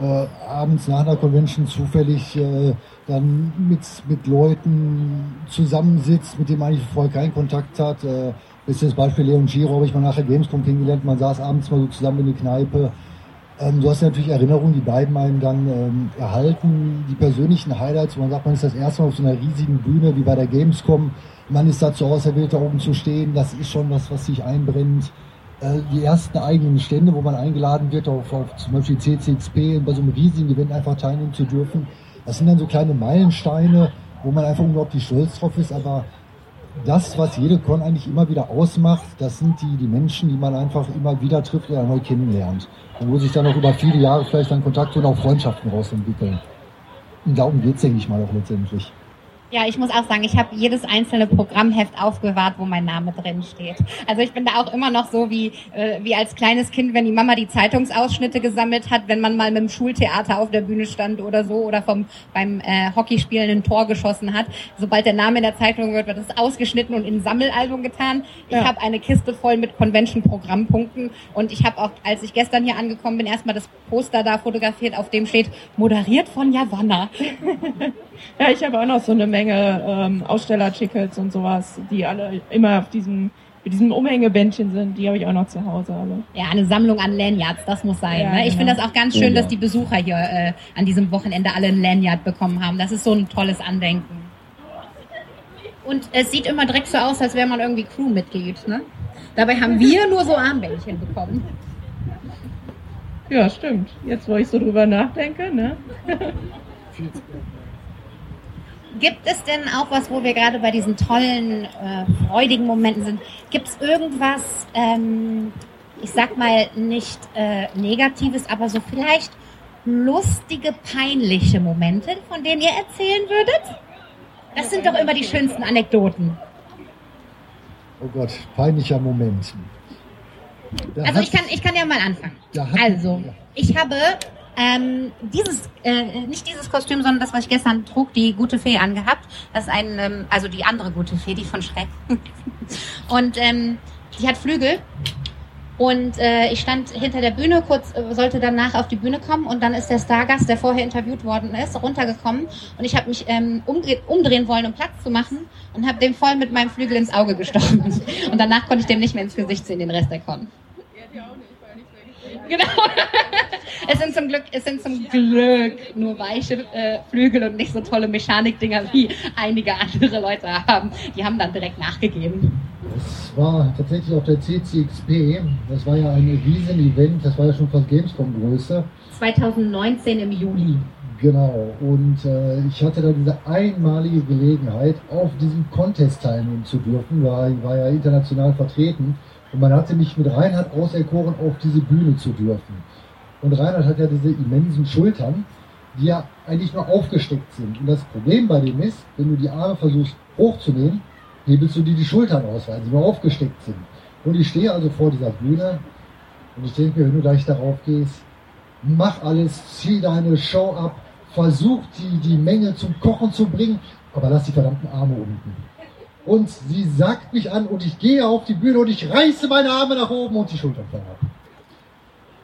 äh, abends nach einer Convention zufällig äh, dann mit, mit Leuten zusammensitzt, mit denen man eigentlich vorher keinen Kontakt hat. Äh, bestes Beispiel Leon Giro habe ich mal nachher Gamescom kennengelernt. Man saß abends mal so zusammen in die Kneipe. Ähm, du hast natürlich Erinnerungen, die beiden meinen dann ähm, erhalten. Die persönlichen Highlights, wo man sagt, man ist das erste Mal auf so einer riesigen Bühne wie bei der Gamescom. Man ist dazu auserwählt, da oben zu stehen. Das ist schon was, was sich einbrennt. Äh, die ersten eigenen Stände, wo man eingeladen wird, auf, auf zum Beispiel CCXP, bei so einem riesigen Event einfach teilnehmen zu dürfen. Das sind dann so kleine Meilensteine, wo man einfach unglaublich stolz drauf ist. Aber das, was jede Con eigentlich immer wieder ausmacht, das sind die, die Menschen, die man einfach immer wieder trifft oder neu kennenlernt. Und wo sich dann auch über viele Jahre vielleicht dann Kontakte und auch Freundschaften rausentwickeln. Und darum geht's denke ich mal, auch letztendlich. Ja, ich muss auch sagen, ich habe jedes einzelne Programmheft aufgewahrt, wo mein Name drin steht. Also ich bin da auch immer noch so wie, äh, wie als kleines Kind, wenn die Mama die Zeitungsausschnitte gesammelt hat, wenn man mal mit dem Schultheater auf der Bühne stand oder so oder vom beim äh, Hockeyspielen ein Tor geschossen hat. Sobald der Name in der Zeitung wird, wird es ausgeschnitten und in ein Sammelalbum getan. Ich Ja. habe eine Kiste voll mit Convention-Programmpunkten und ich habe auch, als ich gestern hier angekommen bin, erstmal das Poster da fotografiert, auf dem steht, moderiert von Javanna. [LAUGHS] Ja, ich habe auch noch so eine Menge ähm, Aussteller-Tickets und sowas, die alle immer auf diesem, mit diesem Umhängebändchen sind. Die habe ich auch noch zu Hause alle. Ja, eine Sammlung an Lanyards, das muss sein. Ja, ne? Ich genau. finde das auch ganz schön, Ja. dass die Besucher hier äh, an diesem Wochenende alle ein Lanyard bekommen haben. Das ist so ein tolles Andenken. Und es sieht immer direkt so aus, als wäre man irgendwie Crewmitglied. Ne? Dabei haben wir nur so Armbändchen bekommen. Ja, stimmt. Jetzt, wo ich so drüber nachdenke, ne? Gibt es denn auch was, wo wir gerade bei diesen tollen, äh, freudigen Momenten sind? Gibt es irgendwas, ähm, ich sag mal nicht äh, Negatives, aber so vielleicht lustige, peinliche Momente, von denen ihr erzählen würdet? Das sind doch immer die schönsten Anekdoten. Oh Gott, peinlicher Moment. Da Also ich kann, ich kann ja mal anfangen. hat- Also, ja. ich habe ähm, dieses, äh, nicht dieses Kostüm, sondern das, was ich gestern trug, die gute Fee angehabt. Das ist ein, ähm, also die andere gute Fee, die von Schreck. [LAUGHS] Und ähm, die hat Flügel. Und äh, ich stand hinter der Bühne, kurz äh, sollte danach auf die Bühne kommen und dann ist der Stargast, der vorher interviewt worden ist, runtergekommen und ich habe mich ähm, umdre umdrehen wollen, um Platz zu machen und habe dem voll mit meinem Flügel ins Auge gestochen. [LAUGHS] Und danach konnte ich dem nicht mehr ins Gesicht sehen, den Rest der Con. Genau. es sind zum Glück, es sind zum Glück nur weiche äh, Flügel und nicht so tolle Mechanikdinger wie einige andere Leute haben. Die haben dann direkt nachgegeben. Es war tatsächlich auf der CCXP. Das war ja ein Riesen-Event. Das war ja schon fast Gamescom-Größe. 2019 im Juli. Genau. Und äh, ich hatte da diese einmalige Gelegenheit, auf diesem Contest teilnehmen zu dürfen. War, war ja international vertreten. Und man hatte mich mit Reinhard auserkoren, auf diese Bühne zu dürfen. Und Reinhard hat ja diese immensen Schultern, die ja eigentlich nur aufgesteckt sind. Und das Problem bei dem ist, wenn du die Arme versuchst hochzunehmen, hebelst du dir die Schultern aus, weil sie nur aufgesteckt sind. Und ich stehe also vor dieser Bühne und ich denke mir, wenn du gleich darauf gehst, mach alles, zieh deine Show ab, versuch die, die Menge zum Kochen zu bringen, aber lass die verdammten Arme unten. Und sie sagt mich an und ich gehe auf die Bühne und ich reiße meine Arme nach oben und die Schultern fallen ab.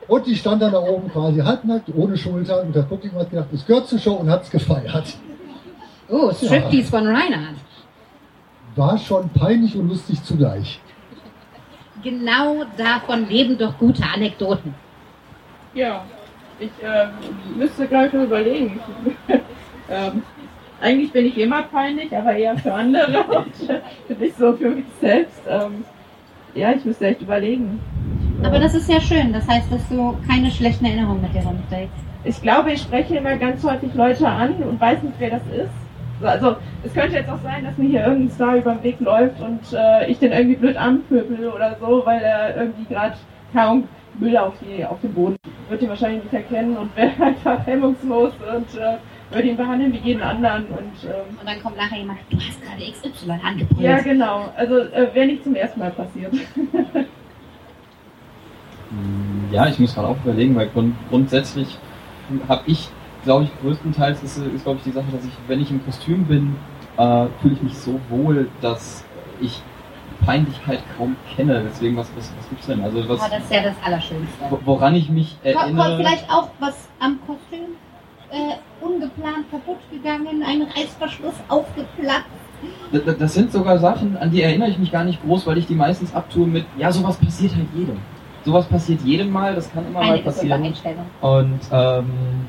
Und die stand dann da oben quasi halbnackt, ohne Schultern und das Publikum hat gedacht, es gehört zur Show und hat es gefeiert. Oh, Striptease von Reinhard. War schon peinlich und lustig zugleich. Genau davon leben doch gute Anekdoten. Ja, ich [LAUGHS] ähm, müsste, noch überlegen. ähm, eigentlich bin ich immer peinlich, aber eher für andere [LAUGHS] und nicht so für mich selbst. Ähm, ja, ich müsste echt überlegen. Aber das ist ja schön. Das heißt, dass du keine schlechten Erinnerungen mit dir rumträgst. Ich glaube, ich spreche immer ganz häufig Leute an und weiß nicht, wer das ist. Also, es könnte jetzt auch sein, dass mir hier irgendein Star über den Weg läuft und äh, ich den irgendwie blöd anpöbel oder so, weil er irgendwie gerade kaum Müll auf, die, auf dem Boden wird ihn wahrscheinlich nicht erkennen und [LAUGHS] wäre einfach hemmungslos und äh, würde ihn behandeln wie jeden anderen. Und ähm, Und dann kommt nachher jemand, du hast gerade XY angebrüllt. ja, genau. Also, äh, wäre nicht zum ersten Mal passiert. [LAUGHS] Ja, ich muss gerade auch überlegen, weil grund grundsätzlich habe ich, glaube ich, größtenteils ist, ist glaube ich, die Sache, dass ich, wenn ich im Kostüm bin, äh, fühle ich mich so wohl, dass ich Peinlichkeit kaum kenne. Deswegen, was, was, was gibt's denn? Also, was, Oh, das ist ja das Allerschönste. wo- woran ich mich Kommt, kommt erinnere. vielleicht auch was am Kostüm äh, ungeplant kaputt gegangen, ein Reißverschluss aufgeplatzt. Das, das sind sogar Sachen, an die erinnere ich mich gar nicht groß, weil ich die meistens abtue mit, ja, sowas passiert halt jedem. Sowas passiert jedem Mal, das kann immer Eine mal passieren. Und ähm,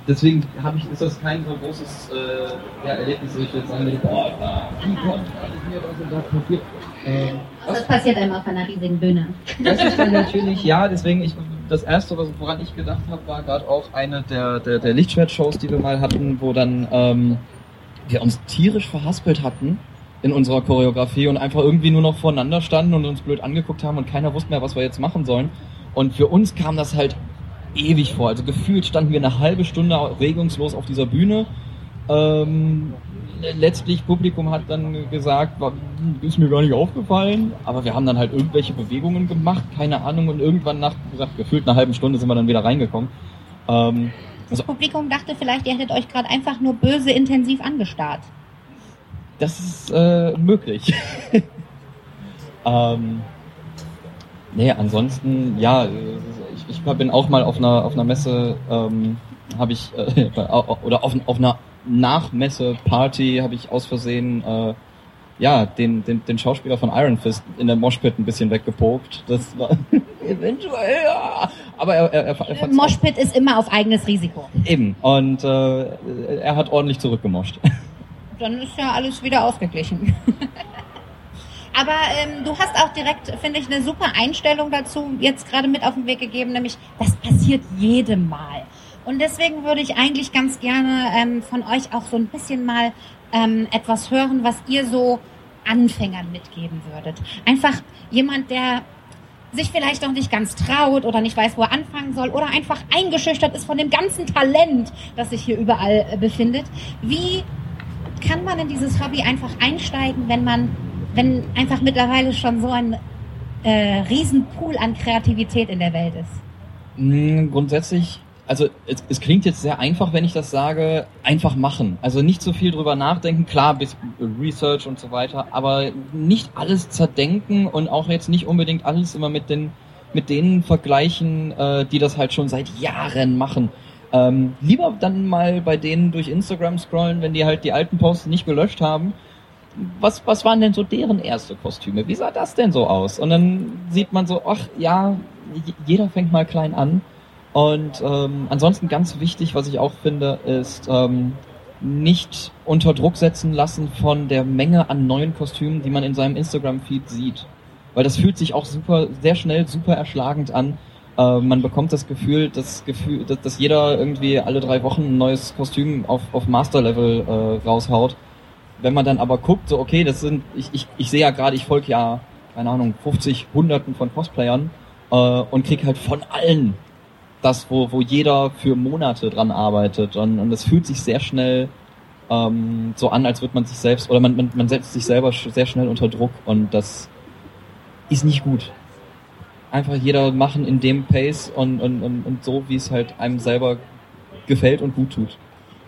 deswegen habe ich, ist das kein so großes äh, ja, Erlebnis, wo ich jetzt sagen würde, boah, wie Gott, was ist mir das und das passiert. Ähm, Das passiert einem auf einer riesigen Bühne. das ist dann natürlich, ja, deswegen, ich, das erste, woran ich gedacht habe, war gerade auch eine der, der, der Lichtschwert-Shows, die wir mal hatten, wo dann ähm, wir uns tierisch verhaspelt hatten in unserer Choreografie und einfach irgendwie nur noch voneinander standen und uns blöd angeguckt haben und keiner wusste mehr, was wir jetzt machen sollen. Und für uns kam das halt ewig vor. Also gefühlt standen wir eine halbe Stunde regungslos auf dieser Bühne. Ähm, letztlich Publikum hat dann gesagt, ist mir gar nicht aufgefallen, aber wir haben dann halt irgendwelche Bewegungen gemacht, keine Ahnung, und irgendwann nach, gesagt, gefühlt einer halben Stunde sind wir dann wieder reingekommen. Ähm, Das Publikum dachte vielleicht, ihr hättet euch gerade einfach nur böse intensiv angestarrt. Das ist äh, möglich. [LAUGHS] ähm, nee, ansonsten, ja, äh, ich, ich bin auch mal auf einer auf einer Messe, ähm, habe ich äh, [LAUGHS] oder auf, auf einer Nachmesse-Party habe ich aus Versehen äh, ja den, den den Schauspieler von Iron Fist in der Moshpit ein bisschen weggepokt. Das war [LAUGHS] eventuell, ja. aber er er, er, er Moshpit ist immer auf eigenes Risiko. eben und äh, er hat ordentlich zurückgemoscht. [LAUGHS] Dann ist ja alles wieder ausgeglichen. [LAUGHS] Aber ähm, du hast auch direkt, finde ich, eine super Einstellung dazu jetzt gerade mit auf den Weg gegeben, nämlich das passiert jedem Mal. Und deswegen würde ich eigentlich ganz gerne ähm, von euch auch so ein bisschen mal ähm, etwas hören, was ihr so Anfängern mitgeben würdet. Einfach jemand, der sich vielleicht noch nicht ganz traut oder nicht weiß, wo er anfangen soll oder einfach eingeschüchtert ist von dem ganzen Talent, das sich hier überall äh, befindet. Wie kann man in dieses Hobby einfach einsteigen, wenn man, wenn einfach mittlerweile schon so ein äh, Riesenpool an Kreativität in der Welt ist? Mm, Grundsätzlich, also es, es klingt jetzt sehr einfach, wenn ich das sage, einfach machen. Also nicht so viel drüber nachdenken, klar, bis Research und so weiter, aber nicht alles zerdenken und auch jetzt nicht unbedingt alles immer mit den mit denen vergleichen, äh, die das halt schon seit Jahren machen. Ähm, lieber dann mal bei denen durch Instagram scrollen, wenn die halt die alten Posts nicht gelöscht haben. Was, was waren denn so deren erste Kostüme? Wie sah das denn so aus? Und dann sieht man so, ach ja, jeder fängt mal klein an. Und ähm, ansonsten ganz wichtig, was ich auch finde, ist ähm, nicht unter Druck setzen lassen von der Menge an neuen Kostümen, die man in seinem Instagram-Feed sieht. Weil das fühlt sich auch super, sehr schnell super erschlagend an. Äh, man bekommt das Gefühl, das Gefühl, dass, dass jeder irgendwie alle drei Wochen ein neues Kostüm auf, auf Master-Level äh, raushaut. Wenn man dann aber guckt, so okay, das sind, ich, ich, ich sehe ja gerade, ich folge ja, keine Ahnung, 50, Hunderten von Cosplayern äh, und krieg halt von allen das, wo, wo jeder für Monate dran arbeitet. Und, und fühlt sich sehr schnell ähm, so an, als würde man sich selbst, oder man, man, man setzt sich selber sehr schnell unter Druck und das ist nicht gut. Einfach jeder machen in dem Pace und, und, und, und so, wie es halt einem selber gefällt und gut tut.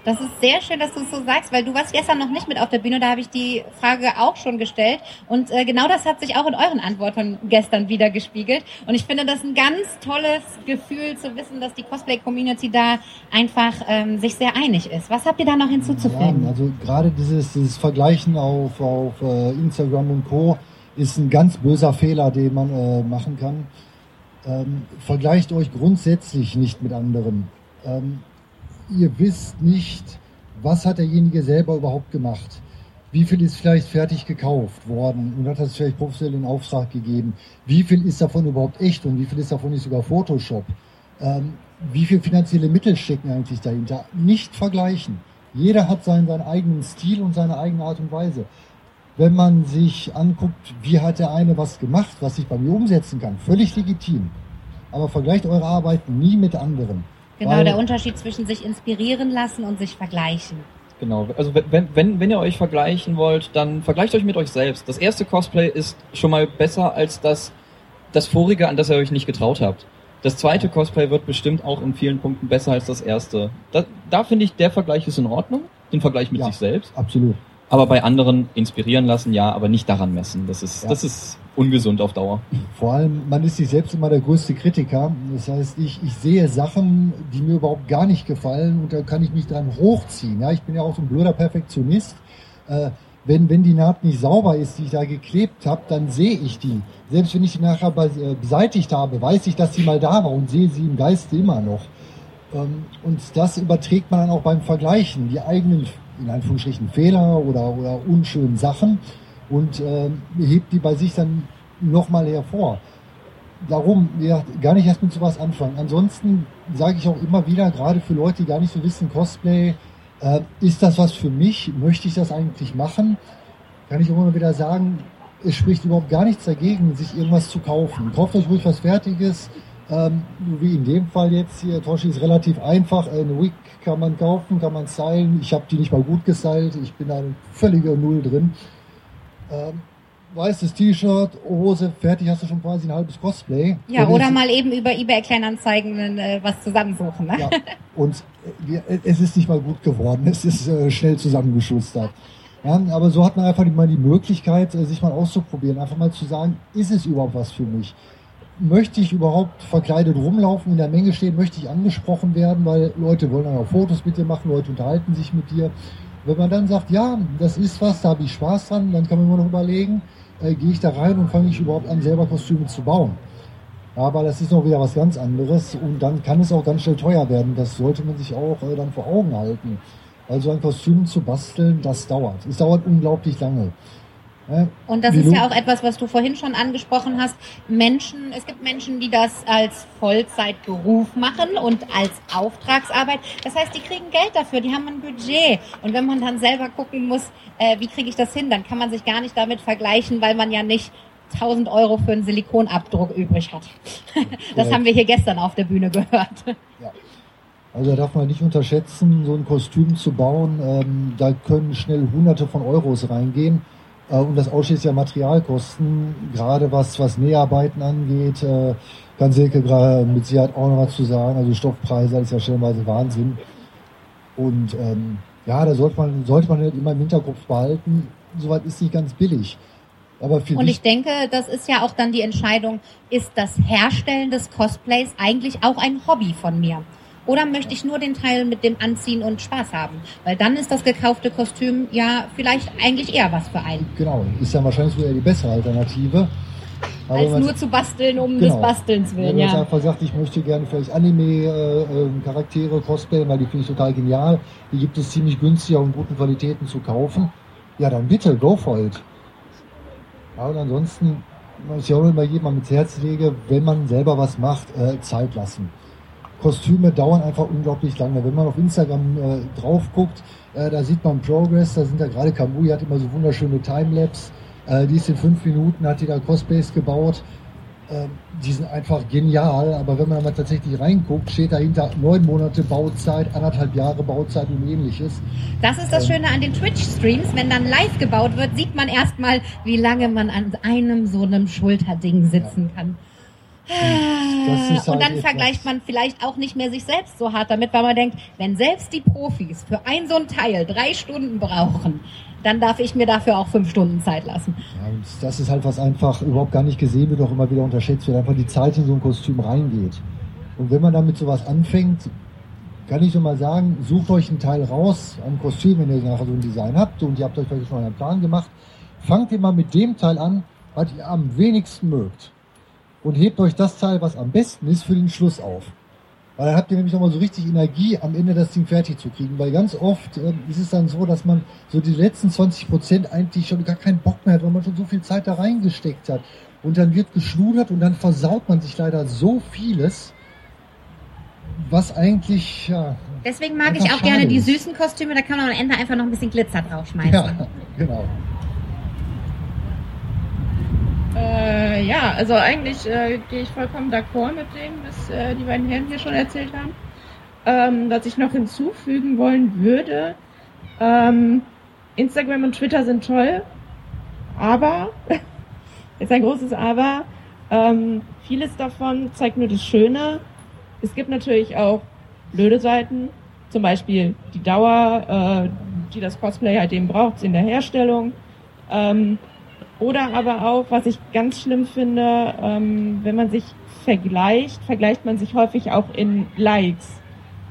Das ist sehr schön, dass du es so sagst, weil du warst gestern noch nicht mit auf der Bühne, da habe ich die Frage auch schon gestellt. Und äh, genau das hat sich auch in euren Antworten gestern wieder gespiegelt. Und ich finde das ein ganz tolles Gefühl zu wissen, dass die Cosplay-Community da einfach ähm, sich sehr einig ist. Was habt ihr da noch Ja, hinzuzufügen? also gerade dieses, dieses Vergleichen auf, auf äh, Instagram und Co. ist ein ganz böser Fehler, den man äh, machen kann. Ähm, vergleicht euch grundsätzlich nicht mit anderen. Ähm, ihr wisst nicht, was hat derjenige selber überhaupt gemacht. Wie viel ist vielleicht fertig gekauft worden und hat das vielleicht professionell in Auftrag gegeben? Wie viel ist davon überhaupt echt und wie viel ist davon nicht sogar Photoshop? Ähm, wie viel finanzielle Mittel stecken eigentlich dahinter? Nicht vergleichen. Jeder hat seinen, seinen eigenen Stil und seine eigene Art und Weise. Wenn man sich anguckt, wie hat der eine was gemacht, was ich bei mir umsetzen kann, völlig legitim. Aber vergleicht eure Arbeiten nie mit anderen. Genau, Weil- der Unterschied zwischen sich inspirieren lassen und sich vergleichen. Genau. Also wenn, wenn, wenn ihr euch vergleichen wollt, dann vergleicht euch mit euch selbst. Das erste Cosplay ist schon mal besser als das, das vorige, an das ihr euch nicht getraut habt. Das zweite Cosplay wird bestimmt auch in vielen Punkten besser als das erste. Da, da finde ich, der Vergleich ist in Ordnung. Den Vergleich mit Ja. sich selbst. Absolut. Aber bei anderen inspirieren lassen, ja, aber nicht daran messen. Das ist, Ja. das ist ungesund auf Dauer. Vor allem, man ist sich selbst immer der größte Kritiker. Das heißt, ich, ich sehe Sachen, die mir überhaupt gar nicht gefallen und da kann ich mich dran hochziehen. Ja, ich bin ja auch so ein blöder Perfektionist. Äh, wenn, wenn die Naht nicht sauber ist, die ich da geklebt habe, dann sehe ich die. Selbst wenn ich die nachher äh, beseitigt habe, weiß ich, dass sie mal da war und sehe sie im Geiste immer noch. Ähm, Und das überträgt man dann auch beim Vergleichen, die eigenen, in Anführungsstrichen, Fehler oder, oder unschönen Sachen und ähm, hebt die bei sich dann nochmal hervor. Darum ja, gar nicht erst mit sowas anfangen. Ansonsten sage ich auch immer wieder, gerade für Leute, die gar nicht so wissen, Cosplay, äh, ist das was für mich? Möchte ich das eigentlich machen? Kann ich auch immer wieder sagen, es spricht überhaupt gar nichts dagegen, sich irgendwas zu kaufen. Kauft euch ruhig was Fertiges. Ähm, wie in dem Fall jetzt hier, Toshi ist relativ einfach. Eine Wig kann man kaufen, kann man stylen. Ich habe die nicht mal gut gestylt. Ich bin da völliger Null drin. Ähm, weißes T-Shirt, Hose, fertig hast du schon quasi ein halbes Cosplay. Ja, oder jetzt- mal eben über eBay Kleinanzeigen äh, was zusammensuchen. Ne? ja, und äh, es ist nicht mal gut geworden. Es ist äh, schnell zusammengeschustert. Ja, aber so hat man einfach mal die Möglichkeit, äh, sich mal auszuprobieren. Einfach mal zu sagen, ist es überhaupt was für mich? Möchte ich überhaupt verkleidet rumlaufen, in der Menge stehen? Möchte ich angesprochen werden? Weil Leute wollen dann auch Fotos mit dir machen, Leute unterhalten sich mit dir. Wenn man dann sagt, ja, das ist was, da habe ich Spaß dran, dann kann man immer noch überlegen, äh, gehe ich da rein und fange ich überhaupt an, selber Kostüme zu bauen. Aber das ist noch wieder was ganz anderes und dann kann es auch ganz schnell teuer werden. Das sollte man sich auch äh, dann vor Augen halten. Also ein Kostüm zu basteln, das dauert. Es dauert unglaublich lange. Ja, Und das ist ja auch etwas, was du vorhin schon angesprochen hast. Menschen, es gibt Menschen, die das als Vollzeitberuf machen und als Auftragsarbeit. Das heißt, die kriegen Geld dafür, die haben ein Budget. Und wenn man dann selber gucken muss, äh, wie kriege ich das hin, dann kann man sich gar nicht damit vergleichen, weil man ja nicht 1000 Euro für einen Silikonabdruck übrig hat. [LAUGHS] Das haben wir hier gestern auf der Bühne gehört. Also da darf man nicht unterschätzen, so ein Kostüm zu bauen. Ähm, da können schnell Hunderte von Euros reingehen. Äh, und das ausschließlich ja Materialkosten, gerade was, was Näharbeiten angeht, äh, kann Silke gerade mit Sicherheit auch noch was zu sagen. Also Stoffpreise, das ist ja stellenweise Wahnsinn. Und ähm, ja, da sollte man, sollte man halt immer im Hinterkopf behalten, soweit ist nicht ganz billig. Aber für Und ich denke, das ist ja auch dann die Entscheidung, ist das Herstellen des Cosplays eigentlich auch ein Hobby von mir? Oder möchte ich nur den Teil mit dem Anziehen und Spaß haben? Weil dann ist das gekaufte Kostüm ja vielleicht eigentlich eher was für einen, genau, ist ja wahrscheinlich sogar die bessere Alternative. Aber wenn als man- nur zu basteln um Genau. des Bastelns Wenn willen. man jetzt Ja. einfach sagt, ich möchte gerne vielleicht Anime-Charaktere cosplayen, weil die finde ich total genial. Die gibt es ziemlich günstig auch in guten Qualitäten zu kaufen. Ja, dann bitte, go for it. Ja, und ansonsten, was ich auch immer jedem mit Herz lege, wenn man selber was macht, äh, Zeit lassen. Kostüme dauern einfach unglaublich lange. Wenn man auf Instagram äh, drauf guckt, äh, da sieht man Progress, da sind da gerade Kamui hat immer so wunderschöne Timelapse. Äh, die ist in fünf Minuten, hat die da Cosplays gebaut. Äh, die sind einfach genial, aber wenn man mal tatsächlich reinguckt, steht dahinter neun Monate Bauzeit, anderthalb Jahre Bauzeit und ähnliches. Das ist das Ähm. Schöne an den Twitch-Streams. Wenn dann live gebaut wird, sieht man erstmal, wie lange man an einem so einem Schulterding sitzen kann. Und halt dann etwas- vergleicht man vielleicht auch nicht mehr sich selbst so hart damit, weil man denkt, wenn selbst die Profis für ein so ein Teil drei Stunden brauchen, dann darf ich mir dafür auch fünf Stunden Zeit lassen. Ja, und das ist halt was einfach überhaupt gar nicht gesehen wird, auch immer wieder unterschätzt wird, einfach die Zeit in so ein Kostüm reingeht. Und wenn man damit sowas anfängt, kann ich so mal sagen, sucht euch einen Teil raus, ein Kostüm, wenn ihr nachher so ein Design habt und ihr habt euch vielleicht schon einen Plan gemacht, fangt ihr mal mit dem Teil an, was ihr am wenigsten mögt. Und hebt euch das Teil, was am besten ist, für den Schluss auf. Weil dann habt ihr nämlich nochmal so richtig Energie, am Ende das Ding fertig zu kriegen. Weil ganz oft ähm, ist es dann so, dass man so die letzten 20 Prozent eigentlich schon gar keinen Bock mehr hat, weil man schon so viel Zeit da reingesteckt hat. Und dann wird geschludert und dann versaut man sich leider so vieles, was eigentlich, ja, Deswegen mag ich auch gerne schade die ist. süßen Kostüme, da kann man am Ende einfach noch ein bisschen Glitzer draufschmeißen. ja, [LAUGHS] genau. Äh, ja, also eigentlich äh, gehe ich vollkommen d'accord mit dem, was äh, die beiden Herren hier schon erzählt haben. Ähm, was ich noch hinzufügen wollen würde, ähm, Instagram und Twitter sind toll, aber, [LAUGHS] ist ein großes Aber, ähm, vieles davon zeigt nur das Schöne. Es gibt natürlich auch blöde Seiten, zum Beispiel die Dauer, äh, die das Cosplay halt eben braucht, in der Herstellung. Ähm, oder aber auch, was ich ganz schlimm finde, ähm, wenn man sich vergleicht, vergleicht man sich häufig auch in Likes.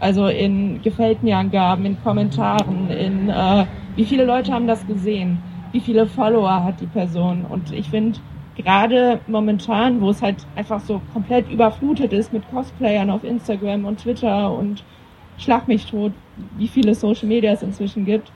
Also in gefällt mir Angaben, in Kommentaren, in äh, wie viele Leute haben das gesehen, wie viele Follower hat die Person. Und ich finde, gerade momentan, wo es halt einfach so komplett überflutet ist mit Cosplayern auf Instagram und Twitter und Schlag mich tot, wie viele Social Media es inzwischen gibt,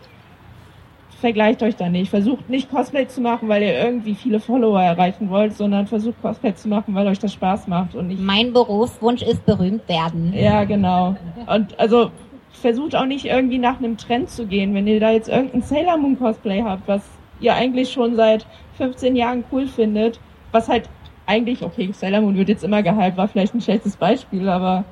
vergleicht euch da nicht. Versucht nicht Cosplay zu machen, weil ihr irgendwie viele Follower erreichen wollt, sondern versucht Cosplay zu machen, weil euch das Spaß macht und nicht. Mein Berufswunsch ist berühmt werden. Ja, genau. Und also versucht auch nicht irgendwie nach einem Trend zu gehen. Wenn ihr da jetzt irgendein Sailor Moon Cosplay habt, was ihr eigentlich schon seit 15 Jahren cool findet, was halt eigentlich, okay, Sailor Moon wird jetzt immer gehypt, war vielleicht ein schlechtes Beispiel, aber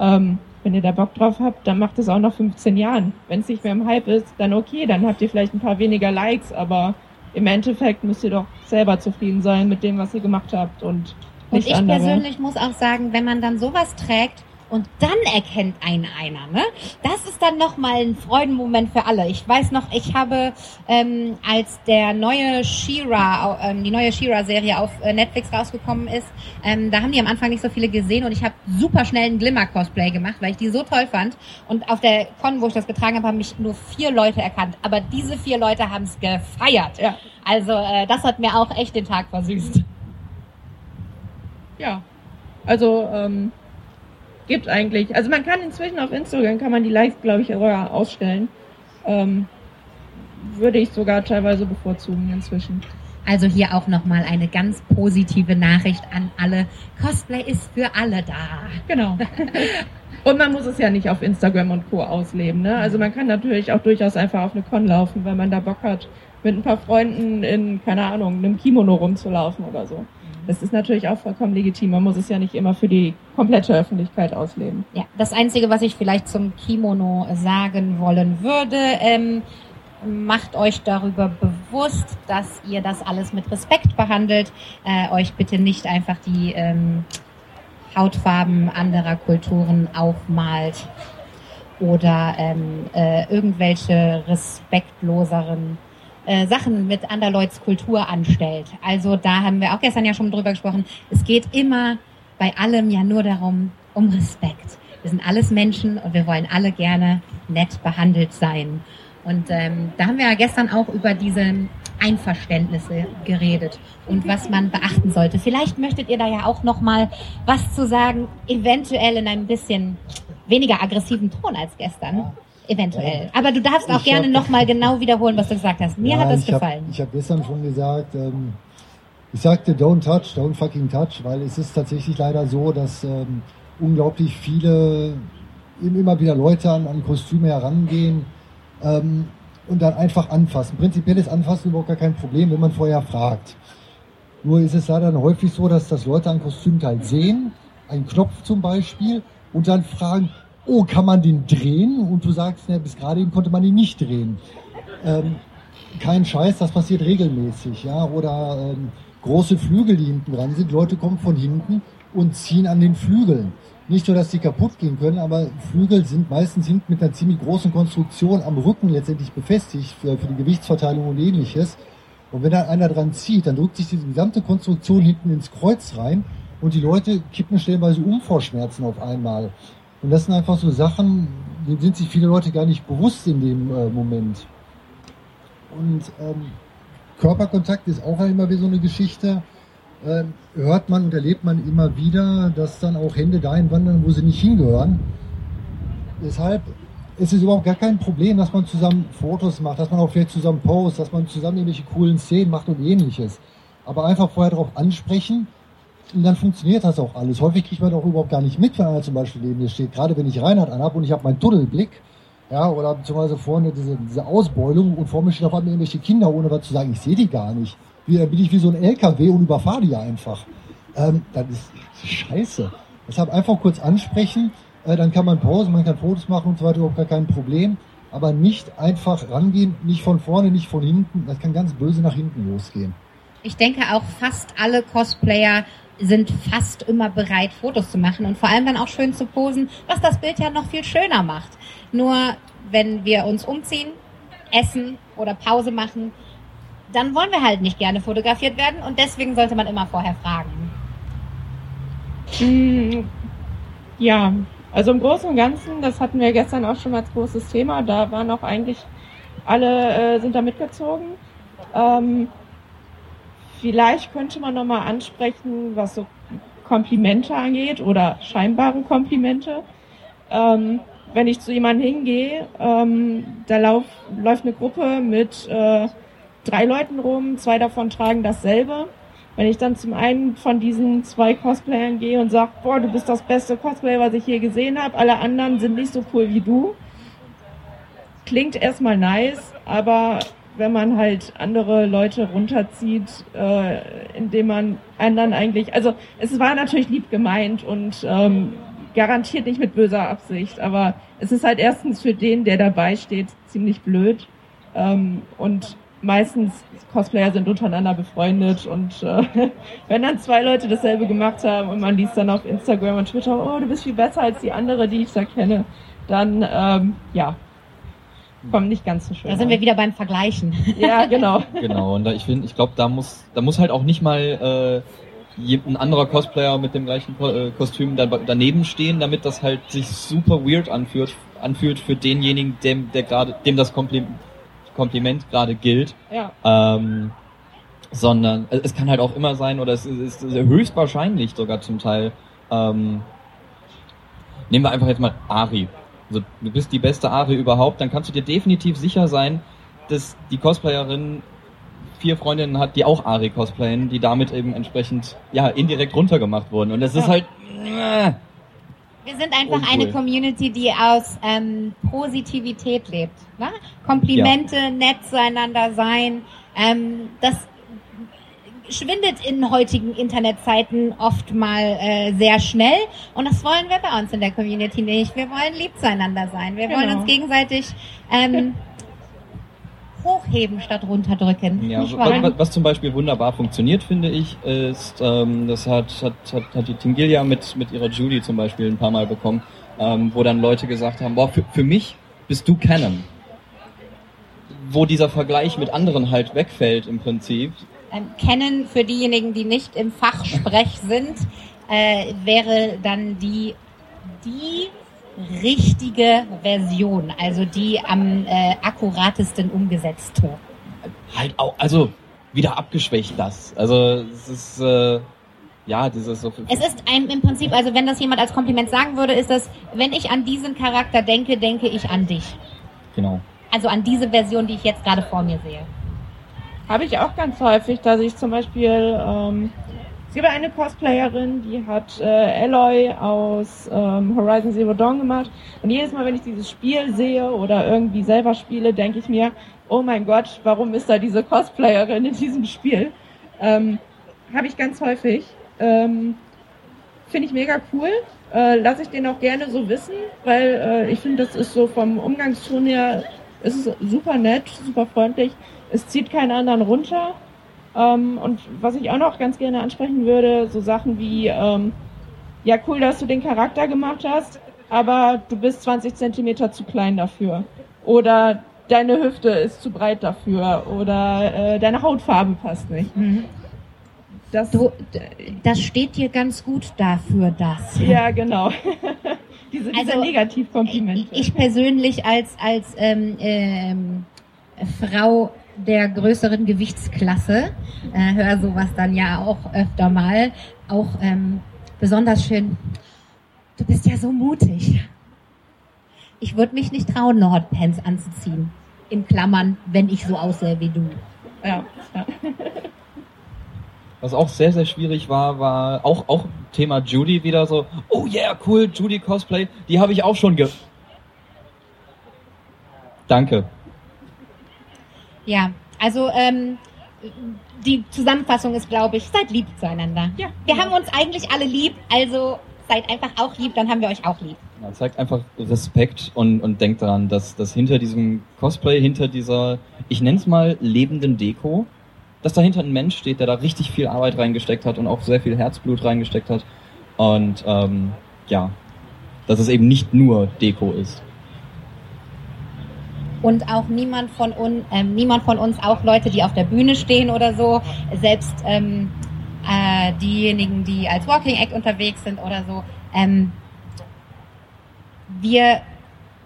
ähm, wenn ihr da Bock drauf habt, dann macht es auch noch 15 Jahren. Wenn es nicht mehr im Hype ist, dann okay, dann habt ihr vielleicht ein paar weniger Likes, aber im Endeffekt müsst ihr doch selber zufrieden sein mit dem, was ihr gemacht habt und nicht Und ich andere. persönlich muss auch sagen, wenn man dann sowas trägt und dann erkennt einen einer, ne? Das ist dann nochmal ein Freudenmoment für alle. Ich weiß noch, ich habe, ähm, als der neue She-Ra, ähm, die neue She-Ra-Serie auf äh, Netflix rausgekommen ist, ähm, da haben die am Anfang nicht so viele gesehen und ich habe super schnell ein Glimmer-Cosplay gemacht, weil ich die so toll fand. Und auf der Con, wo ich das getragen habe, haben mich nur vier Leute erkannt. Aber diese vier Leute haben es gefeiert. Ja. Also äh, das hat mir auch echt den Tag versüßt. Ja. Also, ähm, gibt eigentlich. Also man kann inzwischen auf Instagram kann man die Likes, glaube ich, sogar ausstellen. Ähm, würde ich sogar teilweise bevorzugen inzwischen. Also hier auch nochmal eine ganz positive Nachricht an alle. Cosplay ist für alle da. Genau. [LAUGHS] Und man muss es ja nicht auf Instagram und Co. ausleben. Ne? Also man kann natürlich auch durchaus einfach auf eine Con laufen, wenn man da Bock hat, mit ein paar Freunden in, keine Ahnung, einem Kimono rumzulaufen oder so. Das ist natürlich auch vollkommen legitim. Man muss es ja nicht immer für die komplette Öffentlichkeit ausleben. Ja, das Einzige, was ich vielleicht zum Kimono sagen wollen würde, ähm, macht euch darüber bewusst, dass ihr das alles mit Respekt behandelt. Äh, euch bitte nicht einfach die ähm, Hautfarben anderer Kulturen aufmalt oder ähm, äh, irgendwelche respektloseren äh, Sachen mit Anderleuts Kultur anstellt. Also da haben wir auch gestern ja schon drüber gesprochen. Es geht immer bei allem ja nur darum, um Respekt. Wir sind alles Menschen und wir wollen alle gerne nett behandelt sein. Und ähm, da haben wir ja gestern auch über diese Einverständnisse geredet und was man beachten sollte. Vielleicht möchtet ihr da ja auch noch mal was zu sagen, eventuell in einem bisschen weniger aggressiven Ton als gestern. Eventuell. Aber du darfst auch Ich gerne hab- noch mal genau wiederholen, was du gesagt hast. Mir Ja, hat das ich hab- gefallen. ich habe gestern schon gesagt, ähm, ich sagte don't touch, don't fucking touch, weil es ist tatsächlich leider so, dass ähm, unglaublich viele immer wieder Leute an, an Kostüme herangehen ähm, und dann einfach anfassen. Prinzipielles Anfassen überhaupt gar kein Problem, wenn man vorher fragt. Nur ist es leider dann häufig so, dass das Leute ein Kostümteil sehen, einen Knopf zum Beispiel, und dann fragen, oh, kann man den drehen? Und du sagst, ne, bis gerade eben konnte man ihn nicht drehen. Ähm, kein Scheiß, das passiert regelmäßig, ja. Oder ähm, große Flügel, die hinten dran sind. Leute kommen von hinten und ziehen an den Flügeln. Nicht nur, dass die kaputt gehen können, aber Flügel sind meistens hinten mit einer ziemlich großen Konstruktion am Rücken letztendlich befestigt für, für die Gewichtsverteilung und ähnliches. Und wenn da einer dran zieht, dann drückt sich diese gesamte Konstruktion hinten ins Kreuz rein und die Leute kippen stellenweise um vor Schmerzen auf einmal. Und das sind einfach so Sachen, denen sind sich viele Leute gar nicht bewusst in dem äh, Moment. Und ähm, Körperkontakt ist auch immer wieder so eine Geschichte. Ähm, hört man und erlebt man immer wieder, dass dann auch Hände dahin wandern, wo sie nicht hingehören. Deshalb ist es überhaupt gar kein Problem, dass man zusammen Fotos macht, dass man auch vielleicht zusammen postet, dass man zusammen irgendwelche coolen Szenen macht und ähnliches. Aber einfach vorher darauf ansprechen und dann funktioniert das auch alles. Häufig kriegt man auch überhaupt gar nicht mit, wenn einer zum Beispiel neben mir steht. Gerade wenn ich Reinhard anhab und ich habe meinen Tunnelblick, ja, oder beziehungsweise vorne diese, diese Ausbeulung und vor mir stehen auf einmal irgendwelche Kinder, ohne was zu sagen. Ich sehe die gar nicht. Wie, bin ich wie so ein LKW und überfahre die einfach. Ähm, das ist scheiße. Deshalb einfach kurz ansprechen, äh, dann kann man pausen, man kann Fotos machen und so weiter, überhaupt gar kein Problem. Aber nicht einfach rangehen, nicht von vorne, nicht von hinten. Das kann ganz böse nach hinten losgehen. Ich denke auch fast alle Cosplayer sind fast immer bereit, Fotos zu machen und vor allem dann auch schön zu posen, was das Bild ja noch viel schöner macht. Nur wenn wir uns umziehen, essen oder Pause machen, dann wollen wir halt nicht gerne fotografiert werden und deswegen sollte man immer vorher fragen. Mm, Ja, also im Großen und Ganzen, das hatten wir gestern auch schon als großes Thema, da waren auch eigentlich alle äh, sind da mitgezogen. Ähm, vielleicht könnte man nochmal ansprechen, was so Komplimente angeht oder scheinbare Komplimente. Ähm, wenn ich zu jemandem hingehe, ähm, da lauf, läuft eine Gruppe mit äh, drei Leuten rum, zwei davon tragen dasselbe. Wenn ich dann zum einen von diesen zwei Cosplayern gehe und sage, boah, du bist das beste Cosplay, was ich je gesehen habe, alle anderen sind nicht so cool wie du, klingt erstmal nice, aber wenn man halt andere Leute runterzieht, äh, indem man anderen eigentlich, also es war natürlich lieb gemeint und ähm, garantiert nicht mit böser Absicht, aber es ist halt erstens für den, der dabei steht, ziemlich blöd. Ähm, und meistens Cosplayer sind untereinander befreundet und äh, [LAUGHS] wenn dann zwei Leute dasselbe gemacht haben und man liest dann auf Instagram und Twitter, oh, du bist viel besser als die andere, die ich da kenne, dann ähm, ja, kommt nicht ganz so schön. Da sind an. wir wieder beim Vergleichen. Ja, [LAUGHS] genau. Genau, und da, ich finde, ich glaube, da muss, da muss halt auch nicht mal äh, ein anderer Cosplayer mit dem gleichen Ko äh, Kostüm da, daneben stehen, damit das halt sich super weird anfühlt, anfühlt für denjenigen, dem, der gerade, dem das Komplim Kompliment gerade gilt. Ja. Ähm, sondern äh, es kann halt auch immer sein, oder es ist, es ist höchstwahrscheinlich sogar zum Teil. Ähm, nehmen wir einfach jetzt mal Ari. Also du bist die beste Ari überhaupt, dann kannst du dir definitiv sicher sein, dass die Cosplayerin vier Freundinnen hat, die auch Ari cosplayen, die damit eben entsprechend ja indirekt runtergemacht wurden. Und das ist Ja. halt äh, Wir sind einfach Uncool. eine Community, die aus ähm, Positivität lebt. Ne? Komplimente, nett zueinander sein. Ähm, das schwindet in heutigen Internetzeiten oft mal äh, sehr schnell und das wollen wir bei uns in der Community nicht. Wir wollen lieb zueinander sein. Wir wollen Genau. uns gegenseitig ähm, hochheben statt runterdrücken. Ja, was, was, zum Beispiel wunderbar funktioniert, finde ich, ist, ähm, das hat, hat, hat, hat die Tingilia mit, mit ihrer Judy zum Beispiel ein paar Mal bekommen, ähm, wo dann Leute gesagt haben, boah, für, für mich bist du Canon. Wo dieser Vergleich mit anderen halt wegfällt im Prinzip. Ähm, kennen für diejenigen, die nicht im Fachsprech sind, äh, wäre dann die, die richtige Version, also die am äh, akkuratesten umgesetzte. Halt auch, also wieder abgeschwächt das. Also es ist, äh, ja, dieses so... Es ist ein, im Prinzip, also wenn das jemand als Kompliment sagen würde, ist das, wenn ich an diesen Charakter denke, denke ich an dich. Genau. Also an diese Version, die ich jetzt gerade vor mir sehe. Habe ich auch ganz häufig, dass ich zum Beispiel, ähm, es gibt eine Cosplayerin, die hat äh, Aloy aus ähm, Horizon Zero Dawn gemacht. Und jedes Mal, wenn ich dieses Spiel sehe oder irgendwie selber spiele, denke ich mir, oh mein Gott, warum ist da diese Cosplayerin in diesem Spiel? Ähm, Habe ich ganz häufig. Ähm, Finde ich mega cool. Äh, Lasse ich den auch gerne so wissen, weil äh, ich finde, das ist so vom Umgangston her, ist es super nett, super freundlich. Es zieht keinen anderen runter. Ähm, und was ich auch noch ganz gerne ansprechen würde, so Sachen wie, ähm, ja cool, dass du den Charakter gemacht hast, aber du bist 20 Zentimeter zu klein dafür. Oder deine Hüfte ist zu breit dafür. Oder äh, deine Hautfarbe passt nicht. Das, Du, das steht dir ganz gut dafür, das. ja, genau. [LAUGHS] diese diese Also, Negativkomplimente. Ich persönlich als, als ähm, ähm, Frau der größeren Gewichtsklasse äh, höre sowas dann ja auch öfter mal. Auch ähm, besonders schön. Du bist ja so mutig. Ich würde mich nicht trauen, eine Hotpants anzuziehen. In Klammern, wenn ich so aussehe wie du. ja, ja. Was auch sehr, sehr schwierig war, war auch, auch Thema Judy wieder so, oh yeah, cool, Judy Cosplay, die habe ich auch schon ge... Danke. Ja, also ähm, die Zusammenfassung ist, glaube ich, seid lieb zueinander. Ja, Wir haben uns eigentlich alle lieb, also seid einfach auch lieb, dann haben wir euch auch lieb. Man zeigt einfach Respekt und, und denkt daran, dass, dass hinter diesem Cosplay, hinter dieser, ich nenne es mal, lebenden Deko, dass dahinter ein Mensch steht, der da richtig viel Arbeit reingesteckt hat und auch sehr viel Herzblut reingesteckt hat. Und ähm, ja, dass es eben nicht nur Deko ist. Und auch niemand von uns, ähm, niemand von uns, auch Leute, die auf der Bühne stehen oder so, selbst ähm, äh, diejenigen, die als Walking Act unterwegs sind oder so, ähm, wir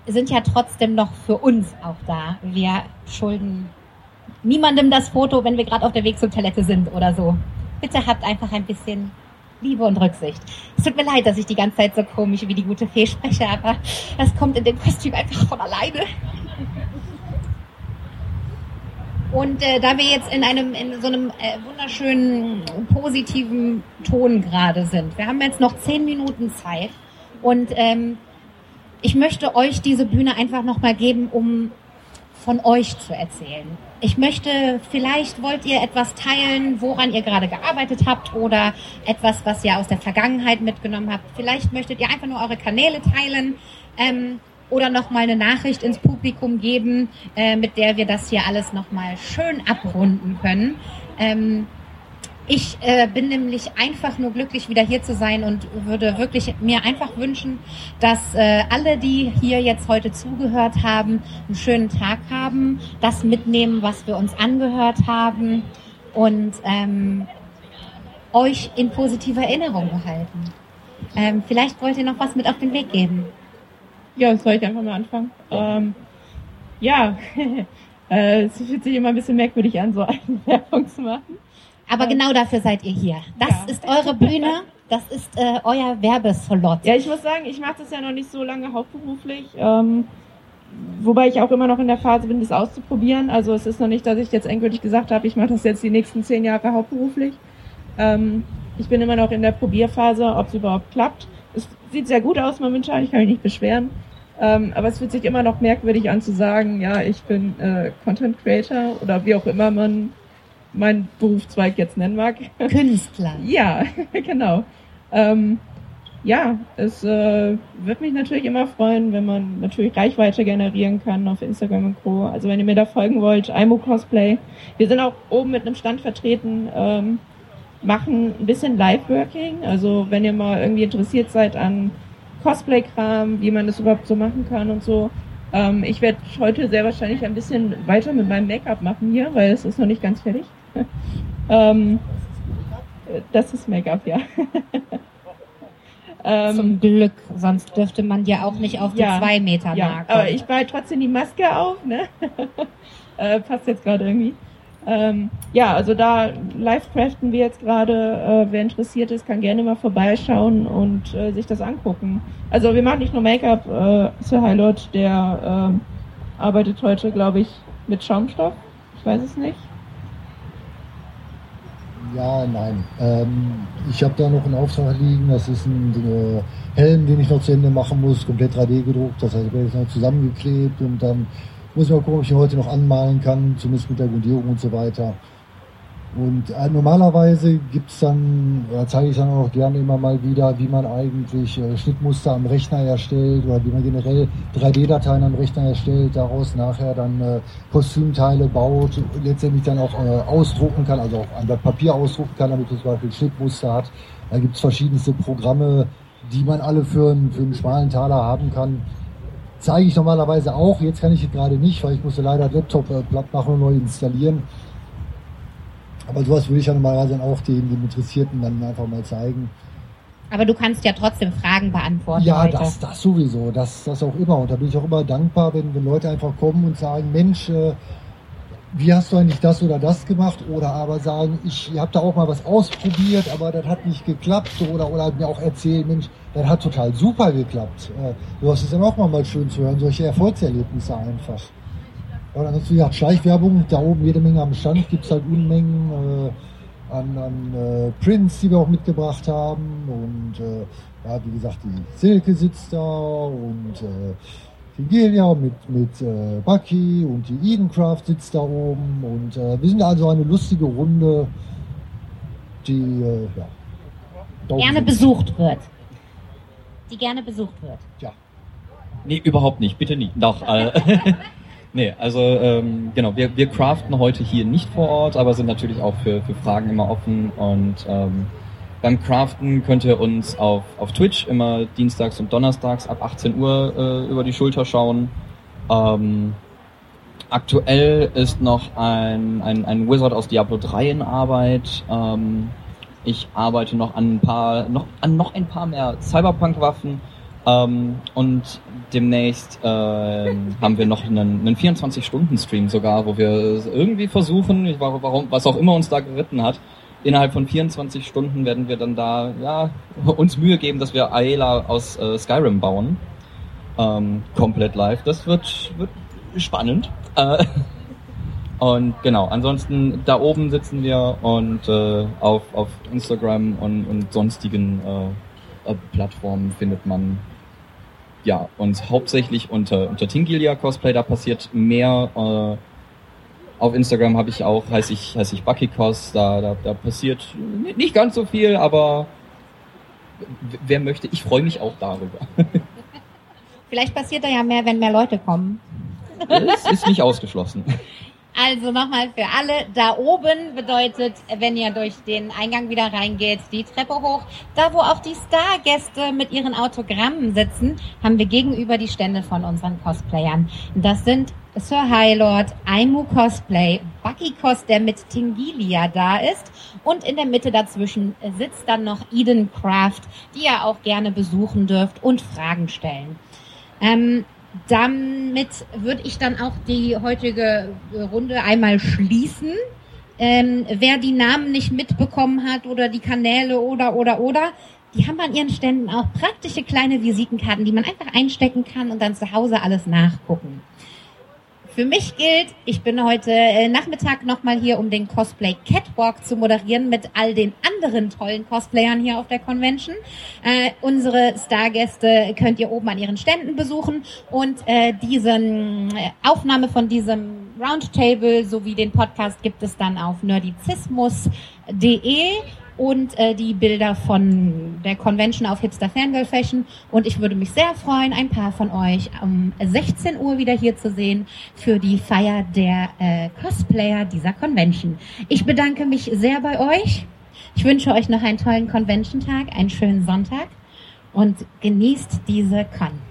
sind ja trotzdem noch für uns auch da. Wir schulden niemandem das Foto, wenn wir gerade auf der Weg zur Toilette sind oder so. Bitte habt einfach ein bisschen Liebe und Rücksicht. Es tut mir leid, dass ich die ganze Zeit so komisch wie die gute Fee spreche, aber das kommt in dem Kostüm einfach von alleine. Und äh, da wir jetzt in einem in so einem äh, wunderschönen positiven Ton gerade sind, wir haben jetzt noch zehn Minuten Zeit und ähm, ich möchte euch diese Bühne einfach nochmal geben, um von euch zu erzählen. Ich möchte, vielleicht wollt ihr etwas teilen, woran ihr gerade gearbeitet habt oder etwas, was ihr aus der Vergangenheit mitgenommen habt. Vielleicht möchtet ihr einfach nur eure Kanäle teilen ähm, oder nochmal eine Nachricht ins Publikum geben, äh, mit der wir das hier alles nochmal schön abrunden können. Ähm, ich äh, bin nämlich einfach nur glücklich, wieder hier zu sein und würde wirklich mir einfach wünschen, dass äh, alle, die hier jetzt heute zugehört haben, einen schönen Tag haben, das mitnehmen, was wir uns angehört haben und ähm, euch in positiver Erinnerung behalten. Ähm, vielleicht wollt ihr noch was mit auf den Weg geben. Ja, soll ich einfach mal anfangen? Ähm, ja, [LAUGHS] äh, es fühlt sich immer ein bisschen merkwürdig an, so [LAUGHS] eine Werbung zu machen. Aber genau dafür seid ihr hier. Das Ja. ist eure Bühne, das ist äh, euer Werbeslot. Ja, ich muss sagen, ich mache das ja noch nicht so lange hauptberuflich. Ähm, wobei ich auch immer noch in der Phase bin, das auszuprobieren. Also es ist noch nicht, dass ich jetzt endgültig gesagt habe, ich mache das jetzt die nächsten zehn Jahre hauptberuflich. Ähm, ich bin immer noch in der Probierphase, ob es überhaupt klappt. Es sieht sehr gut aus momentan, ich kann mich nicht beschweren. Ähm, aber es fühlt sich immer noch merkwürdig an zu sagen, ja, ich bin äh, Content Creator oder wie auch immer man meinen Berufszweig jetzt nennen mag. [LAUGHS] Künstler. Ja, [LAUGHS] genau. Ähm, ja, es äh, wird mich natürlich immer freuen, wenn man natürlich Reichweite generieren kann auf Instagram und Co. Also wenn ihr mir da folgen wollt, Imo Cosplay. Wir sind auch oben mit einem Stand vertreten, ähm, machen ein bisschen Live-Working. Also wenn ihr mal irgendwie interessiert seid an Cosplay-Kram, wie man das überhaupt so machen kann und so. Ähm, ich werde heute sehr wahrscheinlich ein bisschen weiter mit meinem Make-up machen hier, weil es ist noch nicht ganz fertig. [LAUGHS] ähm, das ist Make-up, ja. [LAUGHS] ähm, Zum Glück, sonst dürfte man ja auch nicht auf die Ja, zwei Meter ja, nahe aber kommen. ich behalte trotzdem die Maske auf, ne? [LAUGHS] äh, passt jetzt gerade irgendwie. Ähm, ja, also da live craften wir jetzt gerade. Äh, wer interessiert ist, kann gerne mal vorbeischauen und äh, sich das angucken. Also wir machen nicht nur Make-up. Äh, Sir Hylord, der ähm, arbeitet heute, glaube ich, mit Schaumstoff. Ich weiß es nicht. Ja, nein. Ähm, ich habe da noch einen Auftrag liegen. Das ist ein äh, Helm, den ich noch zu Ende machen muss, komplett 3D gedruckt. Das heißt, ich werde jetzt noch zusammengeklebt und dann muss ich mal gucken, ob ich ihn heute noch anmalen kann, zumindest mit der Grundierung und so weiter. Und äh, normalerweise gibt's dann, oder zeige ich dann auch gerne immer mal wieder, wie man eigentlich äh, Schnittmuster am Rechner erstellt oder wie man generell 3D-Dateien am Rechner erstellt, daraus nachher dann äh, Kostümteile baut, letztendlich dann auch äh, ausdrucken kann, also auch an Blatt Papier ausdrucken kann, damit es zum Beispiel Schnittmuster hat. Da gibt's verschiedenste Programme, die man alle für für einen schmalen Taler haben kann. Zeige ich normalerweise auch, jetzt kann ich es gerade nicht, weil ich musste leider Laptop äh, platt machen und neu installieren. Aber sowas würde ich ja normalerweise dann auch den, den Interessierten dann einfach mal zeigen. Aber du kannst ja trotzdem Fragen beantworten Ja, heute. das, das sowieso, das, das auch immer. Und da bin ich auch immer dankbar, wenn, wenn Leute einfach kommen und sagen, Mensch, äh, wie hast du eigentlich das oder das gemacht? Oder aber sagen, ich habe da auch mal was ausprobiert, aber das hat nicht geklappt. Oder, oder mir auch erzählen, Mensch, das hat total super geklappt. Äh, sowas ist dann auch mal, schön zu hören, solche Erfolgserlebnisse einfach. Und ansonsten, wie gesagt, Schleichwerbung, da oben jede Menge am Stand, gibt's halt Unmengen äh, an, an äh, Prints, die wir auch mitgebracht haben. Und äh, ja, wie gesagt, die Silke sitzt da und äh, die Gelia mit, mit äh, Bucky und die Edencraft sitzt da oben. Und äh, wir sind also eine lustige Runde, die äh, ja, gerne besucht wird. Die gerne besucht wird. Ja. Nee, überhaupt nicht, bitte nicht. Doch, äh, [LAUGHS] nee, also ähm, genau, wir, wir craften heute hier nicht vor Ort, aber sind natürlich auch für, für Fragen immer offen und ähm, beim Craften könnt ihr uns auf, auf Twitch immer dienstags und donnerstags ab 18 Uhr äh, über die Schulter schauen. Ähm, aktuell ist noch ein, ein, ein Wizard aus Diablo 3 in Arbeit. Ähm, ich arbeite noch an ein paar, noch an noch ein paar mehr Cyberpunk-Waffen. Ähm, und demnächst äh, [LAUGHS] haben wir noch einen, einen 24-Stunden-Stream sogar, wo wir irgendwie versuchen, warum, was auch immer uns da geritten hat, innerhalb von 24 Stunden werden wir dann da ja uns Mühe geben, dass wir Aela aus äh, Skyrim bauen. Ähm, komplett live. Das wird, wird spannend. Äh, [LAUGHS] und genau, ansonsten da oben sitzen wir und äh, auf, auf Instagram und, und sonstigen äh, äh Plattformen findet man ja uns hauptsächlich unter, unter Tingilia Cosplay. Da passiert mehr. Auf Instagram habe ich auch, heiße ich, heiße ich Bucky Cos, da, da, da passiert nicht ganz so viel, aber wer möchte, ich freue mich auch darüber. [LAUGHS] Vielleicht passiert da ja mehr, wenn mehr Leute kommen. Das ist nicht ausgeschlossen. Also nochmal für alle, da oben bedeutet, wenn ihr durch den Eingang wieder reingeht, die Treppe hoch. Da, wo auch die Stargäste mit ihren Autogrammen sitzen, haben wir gegenüber die Stände von unseren Cosplayern. Das sind Sir Highlord, Aimu Cosplay, Bucky Cos, der mit Tingilia da ist. Und in der Mitte dazwischen sitzt dann noch Eden Craft, die ihr auch gerne besuchen dürft und Fragen stellen. Ähm, damit würde ich dann auch die heutige Runde einmal schließen. Ähm, wer die Namen nicht mitbekommen hat oder die Kanäle oder oder oder, die haben an ihren Ständen auch praktische kleine Visitenkarten, die man einfach einstecken kann und dann zu Hause alles nachgucken. Für mich gilt, ich bin heute äh, Nachmittag nochmal hier, um den Cosplay Catwalk zu moderieren mit all den anderen tollen Cosplayern hier auf der Convention. Äh, unsere Stargäste könnt ihr oben an ihren Ständen besuchen und äh, diesen äh, Aufnahme von diesem Roundtable sowie den Podcast gibt es dann auf nerdizismus.de und äh, die Bilder von der Convention auf Hipster Fangirl Fashion. Und ich würde mich sehr freuen, ein paar von euch um 16 Uhr wieder hier zu sehen für die Feier der äh, Cosplayer dieser Convention. Ich bedanke mich sehr bei euch. Ich wünsche euch noch einen tollen Convention-Tag, einen schönen Sonntag und genießt diese Con.